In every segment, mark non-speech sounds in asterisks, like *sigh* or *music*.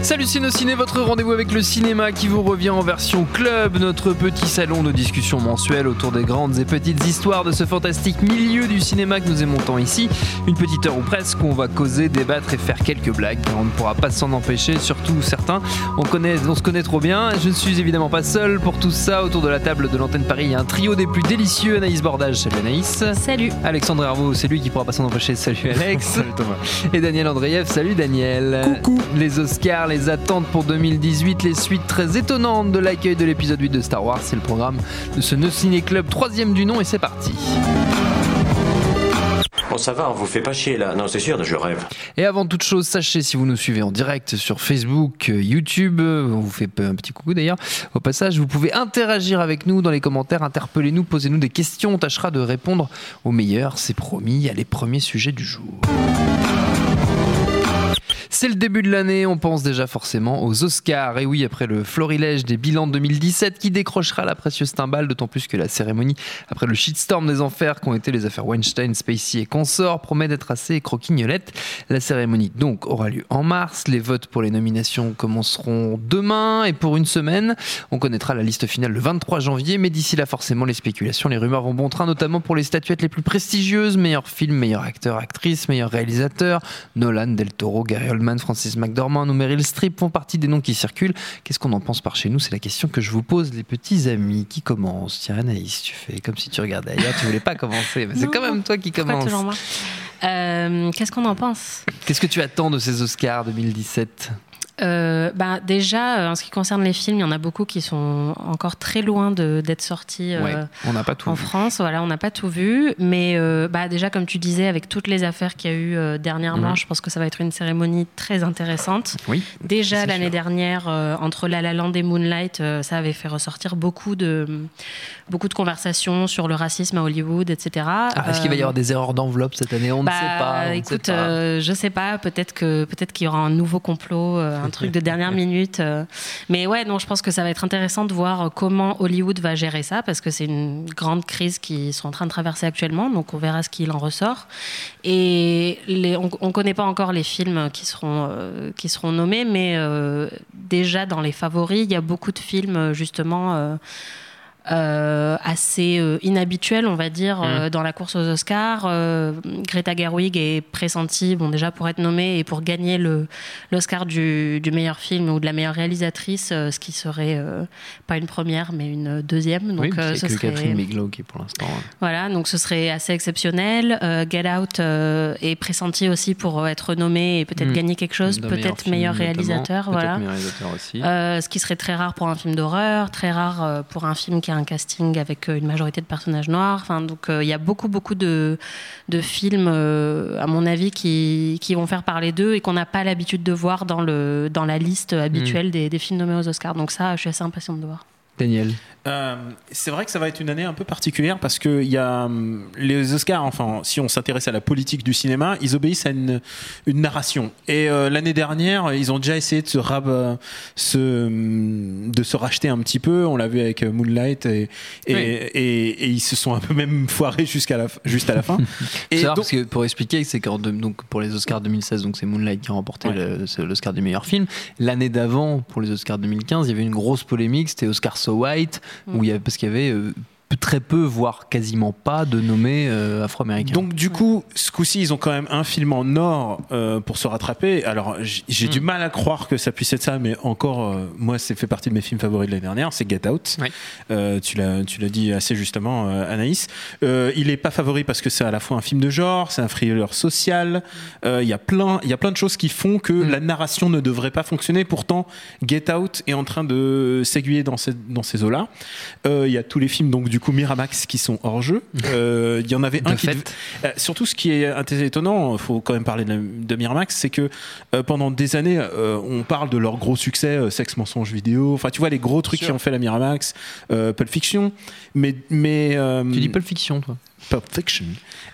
Salut Ciné, votre rendez-vous avec le cinéma qui vous revient en version club, notre petit salon de discussion mensuelle autour des grandes et petites histoires de ce fantastique milieu du cinéma que nous aimons tant ici. Une petite heure ou presque où on va causer, débattre et faire quelques blagues. On ne pourra pas s'en empêcher, surtout certains. On, connaît, on se connaît trop bien. Je ne suis évidemment pas seul pour tout ça. Autour de la table de l'antenne Paris, il y a un trio des plus délicieux. Anaïs Bordage, salut Anaïs. Salut. Alexandre Herveau, c'est lui qui pourra pas s'en empêcher. Salut Alex. *laughs* Salut Thomas. Et Daniel Andreev, salut Daniel. Coucou. Les Oscars, les attentes pour 2018, les suites très étonnantes de l'accueil de l'épisode 8 de Star Wars, c'est le programme de ce No Ciné Club, troisième du nom, et c'est parti. Bon, ça va, on vous fait pas chier là. Non, c'est sûr, je rêve. Et avant toute chose, sachez si vous nous suivez en direct sur Facebook, euh, YouTube, euh, on vous fait un petit coucou d'ailleurs. Au passage, vous pouvez interagir avec nous dans les commentaires, interpellez-nous, posez-nous des questions, on tâchera de répondre au meilleur, c'est promis, à les premiers sujets du jour. C'est le début de l'année, on pense déjà forcément aux Oscars. Et oui, après le florilège des bilans de 2017 qui décrochera la précieuse timbale, d'autant plus que la cérémonie, après le shitstorm des enfers qu'ont été les affaires Weinstein, Spacey et consorts, promet d'être assez croquignolette. La cérémonie donc aura lieu en mars. Les votes pour les nominations commenceront demain et pour une semaine. On connaîtra la liste finale le 23 janvier, mais d'ici là, forcément, les spéculations, les rumeurs vont bon train, notamment pour les statuettes les plus prestigieuses meilleur film, meilleur acteur, actrice, meilleur réalisateur. Nolan, Del Toro, Gary Francis McDormand ou Meryl Streep font partie des noms qui circulent. Qu'est-ce qu'on en pense par chez nous? C'est la question que je vous pose, les petits amis. Qui commence Tiens, Anaïs, tu fais comme si tu regardais ailleurs, tu voulais pas *laughs* commencer. Mais c'est quand même toi qui commence. toujours moi Euh, Qu'est-ce qu'on en pense? Qu'est-ce que tu attends de ces Oscars 2017 Euh, bah, Déjà, euh, en ce qui concerne les films, il y en a beaucoup qui sont encore très loin d'être sortis euh, Ouais, on n'a pas tout en vu. France. Voilà, on n'a pas tout vu. Mais euh, bah, déjà, comme tu disais, avec toutes les affaires qu'il y a eu euh, dernièrement, Mhm. je pense que ça va être une cérémonie très intéressante. Oui. Déjà l'année dernière, euh, entre La La Land et Moonlight, euh, ça avait fait ressortir beaucoup de, beaucoup de conversations sur le racisme à Hollywood, etc. Ah, Est-ce qu'il va y Euh, avoir des erreurs d'enveloppe cette année? On bah, ne sait pas. on ne écoute, sait pas. euh, je sais pas. Peut-être que peut-être qu'il y aura un nouveau complot, euh, un truc de dernière *laughs* minute. euh. mais ouais, non, je pense que ça va être intéressant de voir euh, comment Hollywood va gérer ça parce que c'est une grande crise qu'ils sont en train de traverser actuellement. Donc on verra ce qu'il en ressort. Et les, on, on connaît pas encore les films qui seront euh, qui seront nommés, mais euh, déjà dans les favoris, il y a beaucoup de films justement. euh, assez euh, inhabituel, on va dire, euh, dans la course aux Oscars. Euh, Greta Gerwig est pressentie, bon, déjà pour être nommée et pour gagner l'Oscar du, du meilleur film ou de la meilleure réalisatrice, euh, ce qui serait euh, pas une première, mais une deuxième. Donc, oui, euh, c'est ce que serait- Catherine Bigelow qui pour l'instant. euh, voilà, donc ce serait assez exceptionnel. Euh, Get Out euh, est pressenti aussi pour être nommé et peut-être Mm. gagner quelque chose, peut-être meilleur réalisateur. Voilà. meilleur réalisateur aussi. Euh, ce qui serait très rare pour un film d'horreur, très rare euh, pour un film qui a un casting avec euh, une majorité de personnages noirs. Enfin, donc euh, il y a beaucoup beaucoup de, de films, euh, à mon avis, qui, qui vont faire parler d'eux et qu'on n'a pas l'habitude de voir dans, le, dans la liste habituelle des, des films nommés aux Oscars. Donc ça, je suis assez impatiente de voir. Daniel. Euh, c'est vrai que ça va être une année un peu particulière parce que y a hum, les Oscars, enfin, si on s'intéresse à la politique du cinéma, ils obéissent à une, une narration. Et euh, l'année dernière, ils ont déjà essayé de se, rab- euh, se, hum, de se racheter un petit peu. On l'a vu avec Moonlight et, et, Oui. et- et ils se sont un peu même *laughs* foirés jusqu'à la, juste à la fin. *laughs* Et donc, parce que pour expliquer, c'est deux- donc pour les Oscars 2016, donc c'est Moonlight qui a remporté Ouais. l'Oscar du meilleur film. L'année d'avant, pour les Oscars 2015, il y avait une grosse polémique. C'était Oscar so So A, parce qu'il y avait euh, très peu, voire quasiment pas de nommés euh, afro-américains. Donc du coup, ce coup-ci, ils ont quand même un film en or euh, pour se rattraper. Alors j'ai Hmm. du mal à croire que ça puisse être ça, mais encore, euh, moi, c'est fait partie de mes films favoris de l'année dernière. C'est Get Out. Euh, tu l'as, tu l'as dit assez justement, euh, Anaïs. Euh, il est pas favori parce que c'est à la fois un film de genre, c'est un thriller social. Euh, Il y a plein, il y a plein de choses qui font que Hmm. la narration ne devrait pas fonctionner. Pourtant, Get Out est en train de s'aiguiller dans ces, dans ces eaux-là. Euh, Il y a tous les films donc du coup Miramax qui sont hors jeu. Euh, Il y en avait un De qui fait. dev- euh, surtout, ce qui est assez étonnant, il faut quand même parler de, de Miramax, c'est que euh, pendant des années, euh, on parle de leur gros succès, euh, Sexe, mensonge, vidéo. Enfin, tu vois, les gros trucs qui ont fait la Miramax, euh, Pulp Fiction. Mais. mais euh, tu dis Pulp Fiction, toi Pulp Fiction.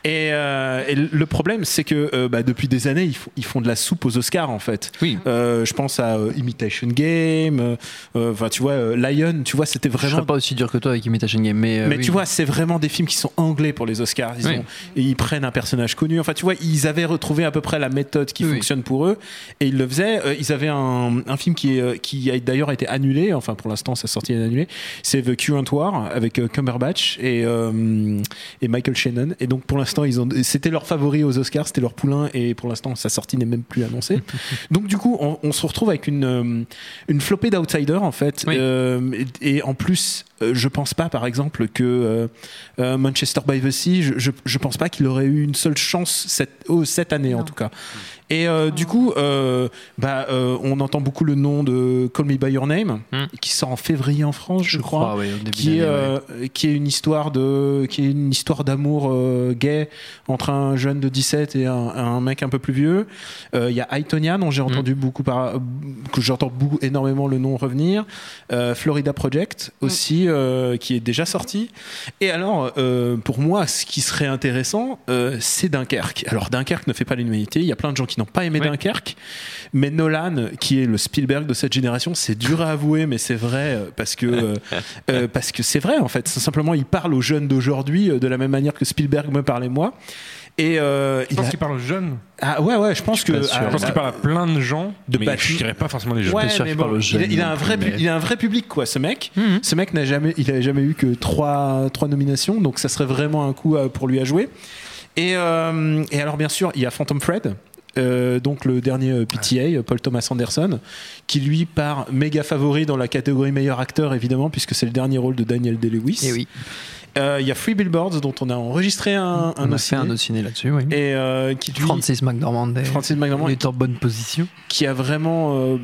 Et, euh, et le problème, c'est que euh, bah, depuis des années, ils, font- ils font de la soupe aux Oscars, en fait. Oui. Euh, je pense à Imitation Game. Enfin, tu vois, Lion, tu vois, c'était Je vraiment serais pas aussi dur que toi avec Imitation Game, mais. mais oui. tu vois, c'est vraiment des films qui sont anglais pour les Oscars. Ils, Oui. ont- et ils prennent un personnage connu. Enfin, tu vois, ils avaient retrouvé à peu près la méthode qui fonctionne pour eux. Et ils le faisaient. Ils avaient un, un film qui, est, qui a d'ailleurs été annulé. Enfin, pour l'instant, sa sortie est annulée. C'est The Current War avec Cumberbatch et, et Michael Shannon. Et donc, pour l'instant, ils ont, c'était leur favori aux Oscars, c'était leur poulain. Et pour l'instant, sa sortie n'est même plus annoncée. *laughs* donc, du coup, on, on se retrouve avec une, euh, une flopée d'outsiders, en fait. Oui. Euh, et, et en plus, euh, je pense pas, par exemple, que euh, euh, Manchester by the Sea, je, je, je pense pas qu'il aurait eu une seule chance cette, oh, cette année, en tout cas. Et euh, du coup, euh, bah, euh, on entend beaucoup le nom de Call Me By Your Name, Hmm. qui sort en février en France, je, crois. ouais, au début Qui est, ouais. qui est une histoire de qui est une histoire d'amour gay entre un jeune de 17 et un, un mec un peu plus vieux. Il y a Aitonia dont j'ai Hmm. entendu beaucoup par, que j'entends beaucoup énormément le nom revenir. Florida Project aussi euh, qui est déjà sorti. Et alors pour moi ce qui serait intéressant c'est Dunkerque. Alors Dunkerque ne fait pas l'humanité. Il y a plein de gens qui n'ont pas aimé Ouais. Dunkerque, mais Nolan qui est le Spielberg de cette génération, c'est dur à avouer mais c'est vrai euh, parce que euh, *laughs* euh, parce que c'est vrai en fait. Simplement, il parle aux jeunes d'aujourd'hui de la même manière que Spielberg me parlait moi. Et euh, Je il pense a- qu'il parle aux jeunes. ah ouais ouais, je pense que ah, Je pense qu'il parle à plein de gens, de mais je dirais pas forcément les jeunes. Ouais, sûr mais qu'il bon, parle aux il, a, jeunes il a non un vrai, plus, pu- mais- il a un vrai public quoi, ce mec. Mhm. Ce mec n'a jamais, il a jamais eu que trois, trois nominations, donc ça serait vraiment un coup pour lui à jouer. Et, euh, et alors bien sûr, il y a Phantom Fred. Euh, donc le dernier euh, PTA, Paul Thomas Anderson, qui lui part méga favori dans la catégorie meilleur acteur évidemment puisque c'est le dernier rôle de Daniel Day-Lewis. Et Eh oui, Euh, Il y a Free Billboards dont on a enregistré un, un on a fait un dossier là-dessus, oui. et euh, qui lui, Francis McDormand est- Francis McDormand est en bonne position. qui a vraiment euh,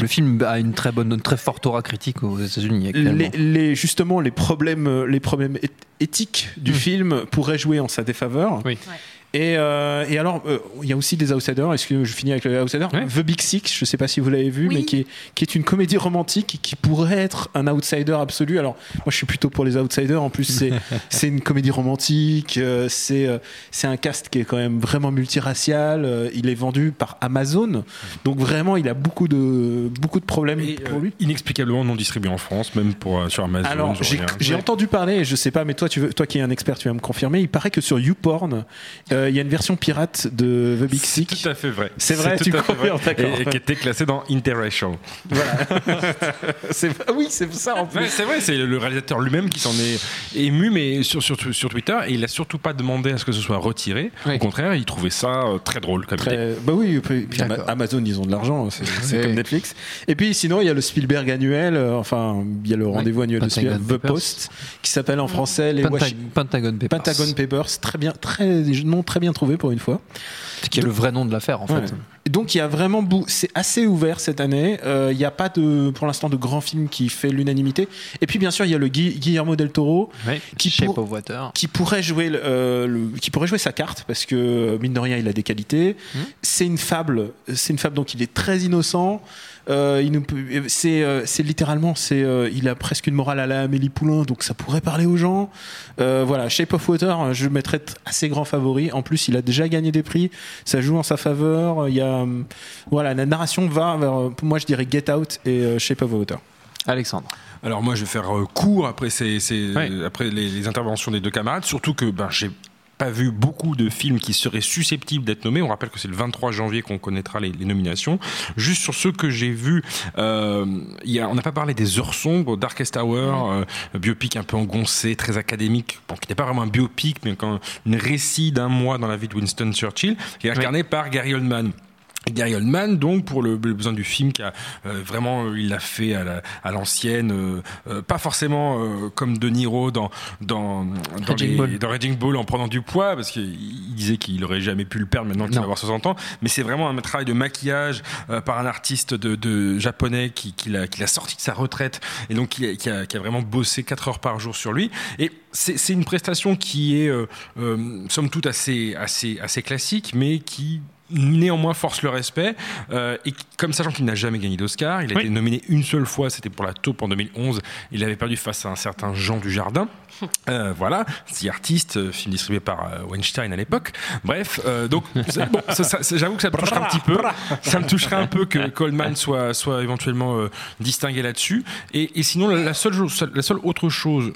le film a une très bonne, une très forte aura critique aux États-Unis actuellement. les, les- justement les problèmes euh, les problèmes éth- éthiques du Mm. film pourraient jouer en sa défaveur Oui. Ouais. Et, euh, et alors euh, il y a aussi des outsiders est-ce que je finis avec le outsider Ouais. The Big Six je sais pas si vous l'avez vu Oui. mais qui est, qui est une comédie romantique qui pourrait être un outsider absolu alors moi je suis plutôt pour les outsiders en plus c'est *laughs* c'est une comédie romantique euh, c'est euh, c'est un cast qui est quand même vraiment multiracial euh, il est vendu par Amazon donc vraiment il a beaucoup de beaucoup de problèmes Et, pour euh, lui inexplicablement non distribué en France, même pour, euh, sur Amazon. alors, j'ai j'ai Ouais. entendu parler, je sais pas, mais toi, tu veux, toi qui es un expert, tu vas me confirmer. Il paraît que sur YouPorn, euh, il y a une version pirate de The Big C'est Six. tout à fait vrai. C'est vrai, tout tu vrai. d'accord. Et, et qui était classé dans Interracial. *laughs* C'est- oui, c'est ça en plus. Ouais, c'est vrai, c'est le réalisateur lui-même qui s'en est ému, mais sur, sur, sur Twitter, et il a surtout pas demandé à ce que ce soit retiré. Oui. Au contraire, il trouvait ça euh, très drôle comme idée. Très- bah oui, puis. Amazon, ils ont de l'argent, c'est c'est comme Netflix. Et puis sinon, il y a le Spielberg annuel, euh, enfin, il y a le rendez-vous annuel de Spielberg, The Papers. Post, qui s'appelle en français les Penta- Washi- Pentagon Papers. Pentagon Papers, très bien, très nom très bien trouvé pour une fois. qui est le vrai nom de l'affaire en Ouais. fait. Donc il y a vraiment c'est assez ouvert cette année. Euh, Il n'y a pas de pour l'instant de grands films qui fait l'unanimité. Et puis bien sûr il y a le Gui- Guillermo del Toro Qui pour- qui pourrait jouer le, euh, le- qui pourrait jouer sa carte parce que mine de rien il a des qualités. Mhm. C'est une fable, c'est une fable donc il est très innocent. Euh, il nous peut- c'est euh, c'est littéralement c'est euh, il a presque une morale à la Amélie Poulain donc ça pourrait parler aux gens. Euh, voilà Shape of Water je le mettrais assez grand favori. En plus il a déjà gagné des prix, ça joue en sa faveur. Il y a voilà la narration va vers moi je dirais Get Out et Shape of Water. Alexandre. Alors moi je vais faire court après, ces, ces- Ouais. après les, les interventions des deux camarades, surtout que ben, j'ai pas vu beaucoup de films qui seraient susceptibles d'être nommés. On rappelle que c'est le 23 janvier qu'on connaîtra les, les nominations. Juste sur ceux que j'ai vus, euh, il y a- on n'a pas parlé des Heures sombres, Darkest Hour, euh, biopic un peu engoncé, très académique, bon, qui n'était pas vraiment un biopic, mais quand un récit d'un mois dans la vie de Winston Churchill, qui est incarné par Gary Oldman. Gary Oldman, donc pour le, le besoin du film, qui a euh, vraiment, euh, il l'a fait à la- à l'ancienne, euh, euh, pas forcément euh, comme De Niro dans dans dans, Raging les- Bull. dans Raging Bull en prenant du poids, parce qu'il il disait qu'il aurait jamais pu le perdre maintenant qu'il va avoir 60 ans. Mais c'est vraiment un travail de maquillage euh, par un artiste de, de japonais qui, qui l'a qui l'a sorti de sa retraite et donc qui a, qui a- qui a vraiment bossé 4 heures par jour sur lui. Et c'est c'est une prestation qui est euh, euh, somme toute assez assez assez classique, mais qui néanmoins force le respect euh, et comme sachant qu'il n'a jamais gagné d'Oscar il a Oui. été nominé une seule fois c'était pour la taupe en 2011 il avait perdu face à un certain Jean Dujardin euh, voilà The Artist euh, film distribué par euh, Weinstein à l'époque. Bref euh, donc *laughs* bon, j'avoue que ça me toucherait un petit peu. Ça me un peu que Coleman soit, soit éventuellement distingué là-dessus. Et, et sinon la, la seule, chose- la seule autre chose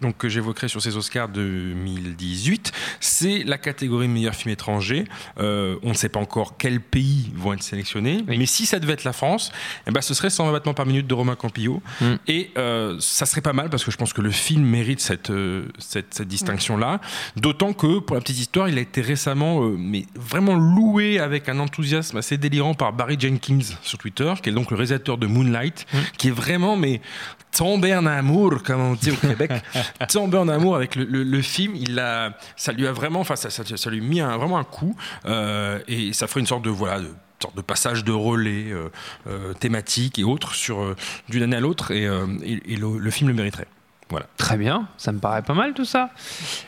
donc, que j'évoquerai sur ces Oscars 2018 c'est la catégorie meilleur film étranger. On ne sait pas encore quels pays vont être sélectionnés mais si ça devait être la France eh ben, ce serait 120 battements par minute de Romain Campillo. Mm. et ça serait pas mal parce que je pense que le film mérite cette, euh, cette, cette distinction-là. D'autant que, pour la petite histoire, il a été récemment, euh, mais vraiment loué avec un enthousiasme assez délirant par Barry Jenkins sur Twitter, qui est donc le réalisateur de Moonlight, qui est vraiment, mais tombé en amour, comme on dit au Québec, *laughs* tombé en amour avec le, le- le film. Il a, ça lui a vraiment, enfin, ça, ça, ça lui a mis un- vraiment un coup, euh, et ça ferait une sorte de voilà. De, sorte de passage de relais euh, euh, thématique et autres sur d'une année à l'autre et, et- et le, le film le mériterait. Voilà. Très bien, ça me paraît pas mal tout ça.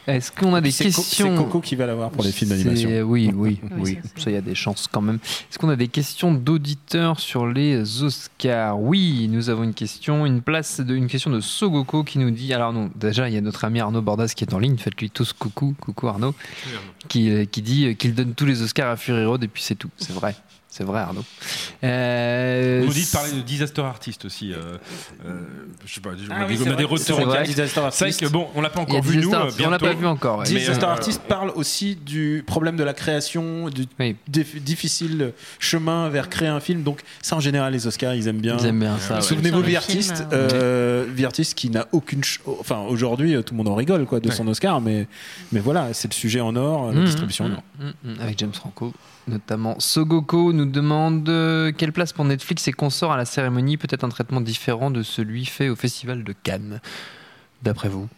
Est-ce qu'on a des questions c'est Coco qui va l'avoir pour les films d'animation. Oui, *laughs* oui, Oui, oui. ça, il y a des chances quand même. Est-ce qu'on a des questions d'auditeurs sur les Oscars? Oui, nous avons une question, une place de, une question de Sogoko qui nous dit. Alors non, déjà il y a notre ami Arnaud Bordas qui est en ligne. Faites-lui tous coucou, coucou Arnaud, qui, euh, qui dit qu'il donne tous les Oscars à Fury Road et puis c'est tout. C'est vrai. C'est vrai, Arnaud. Euh, On nous dit de parler de disaster artist aussi. euh, euh, je sais pas, on a des- on a des c'est retours. vrai. Disaster C'est vrai que bon, on l'a pas encore vu nous. Disaster Artist, on l'a pas bientôt. vu encore. ouais. Disaster euh, Artist parle aussi du problème de la création, du Oui. dif- difficile chemin vers créer un film. Donc ça, en général, les Oscars, ils aiment bien. Ils aiment bien ça. ouais. Souvenez-vous le The Artist, film, euh, The Artist qui n'a aucune, enfin aujourd'hui euh, tout le monde en rigole quoi de Ouais. son Oscar, mais mais voilà, c'est le sujet en or, la Mmh, distribution en mmh, or. mmh, mmh, avec James Franco notamment. Sogoko nous demande euh, quelle place pour Netflix et consorts à la cérémonie, peut-être un traitement différent de celui fait au Festival de Cannes, d'après vous?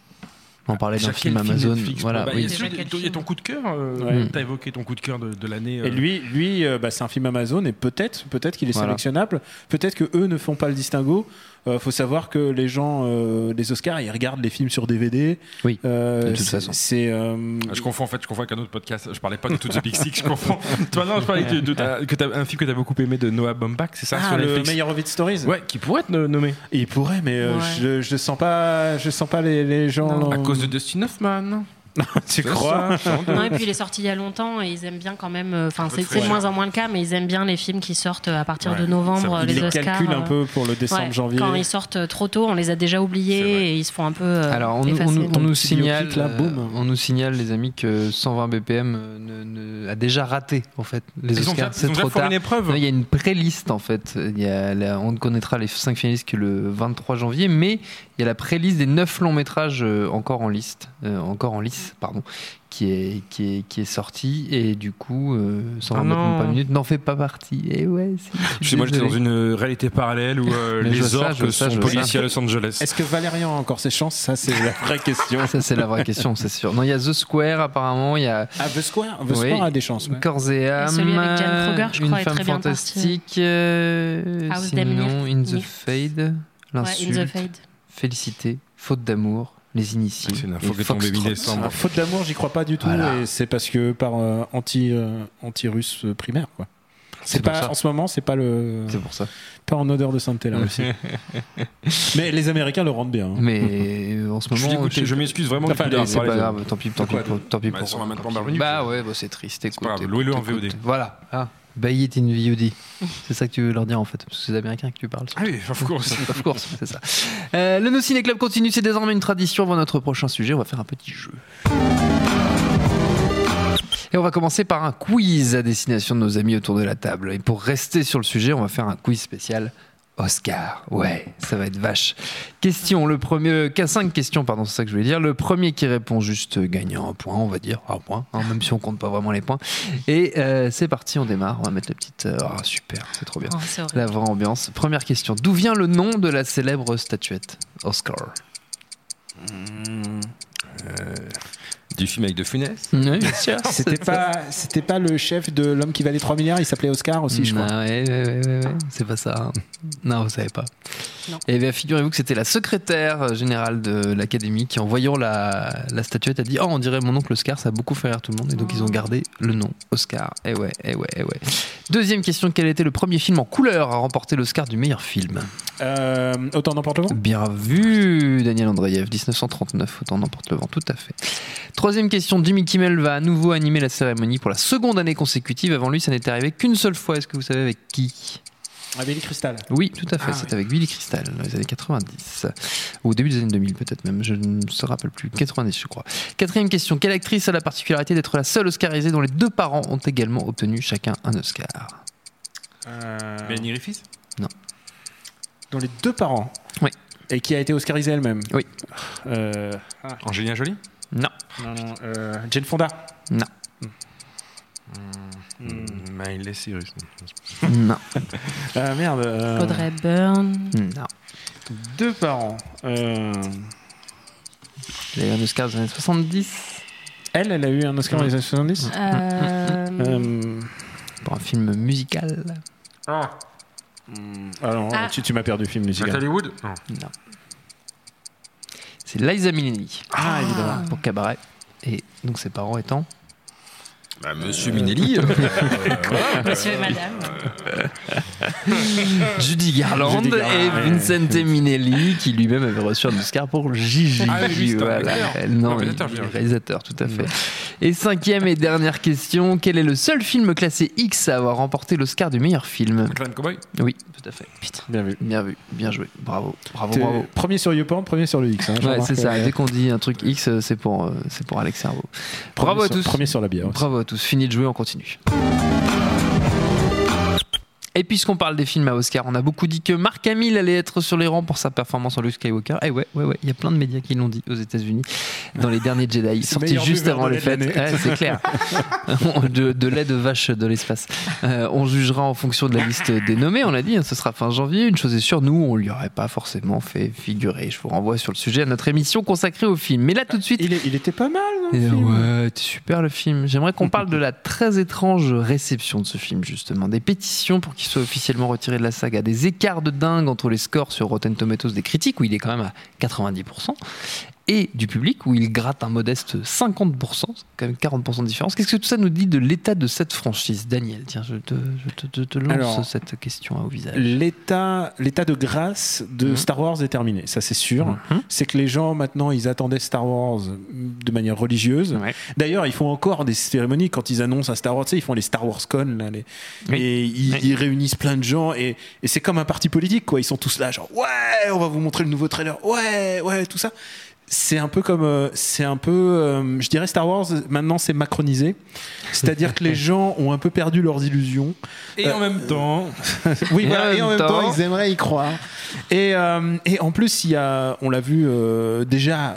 On parlait d'un film Amazon. Netflix, voilà. Bah, oui. il y a Il y a ton coup de cœur. euh, Ouais. T'as évoqué ton coup de cœur de, de l'année. Et euh, lui, lui, euh, bah, c'est un film Amazon et peut-être, peut-être qu'il est Voilà. sélectionnable. Peut-être que eux ne font pas le distinguo. Euh, faut savoir que les gens, euh, les Oscars, ils regardent les films sur DVD. Oui, Euh, de toute façon. C'est euh, Je confonds en fait, je confonds avec un autre podcast. Je parlais pas de To the Big Six, je confonds. *laughs* Toi, non, je parlais de, de ta- que t'as- un film que t'as beaucoup aimé de Noah Baumbach, c'est ça ah, sur le Netflix meilleur of It Stories. Ouais, qui pourrait être no- nommé. Il pourrait, mais euh, Ouais. je, je sens pas, je sens pas les, les gens. Non. À cause de Dustin Hoffman. *laughs* tu crois. *laughs* Non, et puis il est sorti il y a longtemps et ils aiment bien quand même. euh, Enfin, c'est de moins en moins le cas, mais ils aiment bien les films qui sortent à partir Ouais, de novembre. Ils les les Oscars. calculent un euh, peu pour le ouais, décembre, janvier. Quand ils sortent trop tôt, on les a déjà oubliés et ils se font un peu. euh, Alors, on, nous- on on signale, là, euh, boum. on nous signale, les amis, que 120 BPM euh, ne- ne- a déjà raté en fait les Ils Oscars. ils C'est trop tard. une épreuve. Non, il y a une pré-liste en fait. Il y a la- on ne connaîtra les 5 finalistes que le 23 janvier, mais il y a la pré-liste des 9 longs métrages euh, encore en liste, euh, encore en lice, pardon, qui est, qui est, qui est sorti et du coup, euh, 120 Ah minute n'en fait pas partie. Et ouais, si, Je sais, moi, j'étais dans une réalité parallèle où euh, *laughs* les orques je sont ça. policiers à Los Angeles. Est-ce que Valérian a encore ses chances? Ça, c'est la vraie question. *laughs* Ça, c'est la vraie question, c'est sûr. Non, il y a The Square apparemment, il y a Ah, The Square, The Oui. Square a des chances. ouais. Corps et âme, celui avec Diane Kruger, je une crois, est femme bien fantastique, euh, House sinon. In the Oui. Fade, Ouais, In l'insulte, the Fade. Félicité, faute d'amour, les initiés. C'est une et info qui est tombée Foxtrot. mi-décembre. Alors, faute d'amour, j'y crois pas du tout, Voilà. et c'est parce que par euh, anti euh, anti-russe euh, primaire, quoi. C'est pas ça. en ce moment, c'est pas le C'est pour ça. pas en odeur de sainteté la Russie. *laughs* Mais les Américains le rendent bien. hein. Mais en ce moment, je m'excuse vraiment. Enfin, c'est pas de- grave, tant pis, tant pis, tant pis bah, Bah ouais, bah, c'est triste. Écoute, pas grave, louez-le en. VOD. Voilà. Buy it in VOD. c'est ça que tu veux leur dire en fait, parce que c'est les Américains que tu parles. Ah oui, of course. *laughs* of course, c'est ça. Euh, le No Ciné Club continue, c'est désormais une tradition. Avant notre prochain sujet, on va faire un petit jeu. Et on va commencer par un quiz à destination de nos amis autour de la table. Et pour rester sur le sujet, on va faire un quiz spécial Oscar. Ouais, ça va être vache. Question, le premier, cinq questions, pardon, c'est ça que je voulais dire. Le premier qui répond juste gagne un point, on va dire, un point, hein, même si on compte pas vraiment les points. Et euh, c'est parti, on démarre. On va mettre la petite. euh, Ah, super, c'est trop bien. Oh. La vraie ambiance. Première question. D'où vient le nom de la célèbre statuette? Oscar Du film avec De Funès Oui, bien sûr. C'était pas, c'était pas le chef de l'homme qui valait 3 milliards, il s'appelait Oscar aussi, je crois. Ah ouais, ouais, ouais, ouais, ouais. C'est pas ça. hein. Non, vous savez pas. Non. Et bien, figurez-vous que c'était la secrétaire générale de l'académie qui, en voyant la, la statuette, a dit Oh, on dirait mon oncle Oscar, ça a beaucoup fait rire tout le monde. Et donc, ils ont gardé le nom Oscar. Eh ouais, eh ouais, eh ouais. Deuxième question quel était le premier film en couleur à remporter l'Oscar du meilleur film? Euh, autant n'importe le vent Bien vu, Daniel Andreev, 1939, autant n'emporte le vent, tout à fait. Troisième question, Jimmy Kimmel va à nouveau animer la cérémonie pour la seconde année consécutive. Avant lui, ça n'était arrivé qu'une seule fois. Est-ce que vous savez avec qui? Ah, Billy Crystal. Oui, tout à fait, Ah, c'est oui. avec Billy Crystal, dans les années 90. Ou au début des années 2000 peut-être même, je ne me rappelle plus. 90 je crois. Quatrième question, quelle actrice a la particularité d'être la seule Oscarisée dont les deux parents ont également obtenu chacun un Oscar? Euh, Griffith dont les deux parents? Oui. Et qui a été Oscarisée elle-même? Oui. Euh, Angelina Jolie? Non, non, non, euh, Jane Fonda. non, Miley Cyrus. non, *laughs* Ah merde. euh, Audrey Byrne. non. Deux parents. Euh, Il a eu un Oscar des années 70 elle, elle a eu un Oscar dans les années 70 Euh, Euh, *laughs* pour un film musical. alors, Ah. tu, tu m'as perdu, film musical. Natalie Wood? Non. C'est Liza Minnelli Ah, évidemment. pour Cabaret. Et donc ses parents étant Bah, Monsieur Minelli. *laughs* euh, Monsieur et madame. Judy Garland Judy Garland, et ouais. Vincent Minnelli qui lui-même avait reçu un Oscar pour Gigi. Ah oui, Voilà. Non, il réalisateur, tout à fait. Et cinquième et dernière question, quel est le seul film classé X à avoir remporté l'Oscar du meilleur film? Clan Cowboy? Oui, tout à fait. Putain, Bien vu. bien vu, bien joué. Bravo, bravo, T'es bravo. Premier sur YouPorn, premier sur le X. hein, Ouais, c'est ça. euh, Dès qu'on dit un truc X, c'est pour, euh, c'est pour Alex Servo. premier Bravo à sur- tous. Premier sur la bière. aussi. Bravo à tous. Fini de jouer, on continue. Et puisqu'on parle des films à Oscar, on a beaucoup dit que Mark Hamill allait être sur les rangs pour sa performance en Luke Skywalker. Et ouais, ouais, ouais, il y a plein de médias qui l'ont dit aux États-Unis dans les derniers Jedi, sortis juste avant les fêtes. Ouais, c'est clair. *laughs* de, de lait de vache de l'espace. Euh, on jugera en fonction de la liste des nommés, on l'a dit, hein, ce sera fin janvier. Une chose est sûre, nous, on lui aurait pas forcément fait figurer. Je vous renvoie sur le sujet à notre émission consacrée au film. Mais là, tout de suite, Il, est- il était pas mal, non, le film ouais, c'était super le film. J'aimerais qu'on parle de la très étrange réception de ce film, justement. Des pétitions pour qu'il soit officiellement retiré de la saga. Des écarts de dingue entre les scores sur Rotten Tomatoes des critiques, où il est quand même à 90%, et du public, où il gratte un modeste 50%. C'est quand même 40% de différence. Qu'est-ce que tout ça nous dit de l'état de cette franchise? Daniel, tiens, je te, je te- te- te lance Alors, cette question au visage. L'état, l'état de grâce de Mhm. Star Wars est terminé, ça c'est sûr. Mhm. C'est que les gens maintenant ils attendaient Star Wars de manière religieuse. Ouais. D'ailleurs, ils font encore des cérémonies quand ils annoncent un Star Wars. Tu sais, ils font les Star Wars Con là, les- Oui. et ils, Oui. ils réunissent plein de gens et, et c'est comme un parti politique quoi. Ils sont tous là genre ouais, on va vous montrer le nouveau trailer, ouais, ouais, tout ça. C'est un peu comme, euh, c'est un peu, euh, je dirais Star Wars. Maintenant, c'est macronisé, c'est-à-dire que les *laughs* gens ont un peu perdu leurs illusions. Et en même temps, *laughs* Oui, Et voilà, en et en même même temps, temps- ils aimeraient y croire. Et, euh, et en plus, il y a, on l'a vu euh, déjà,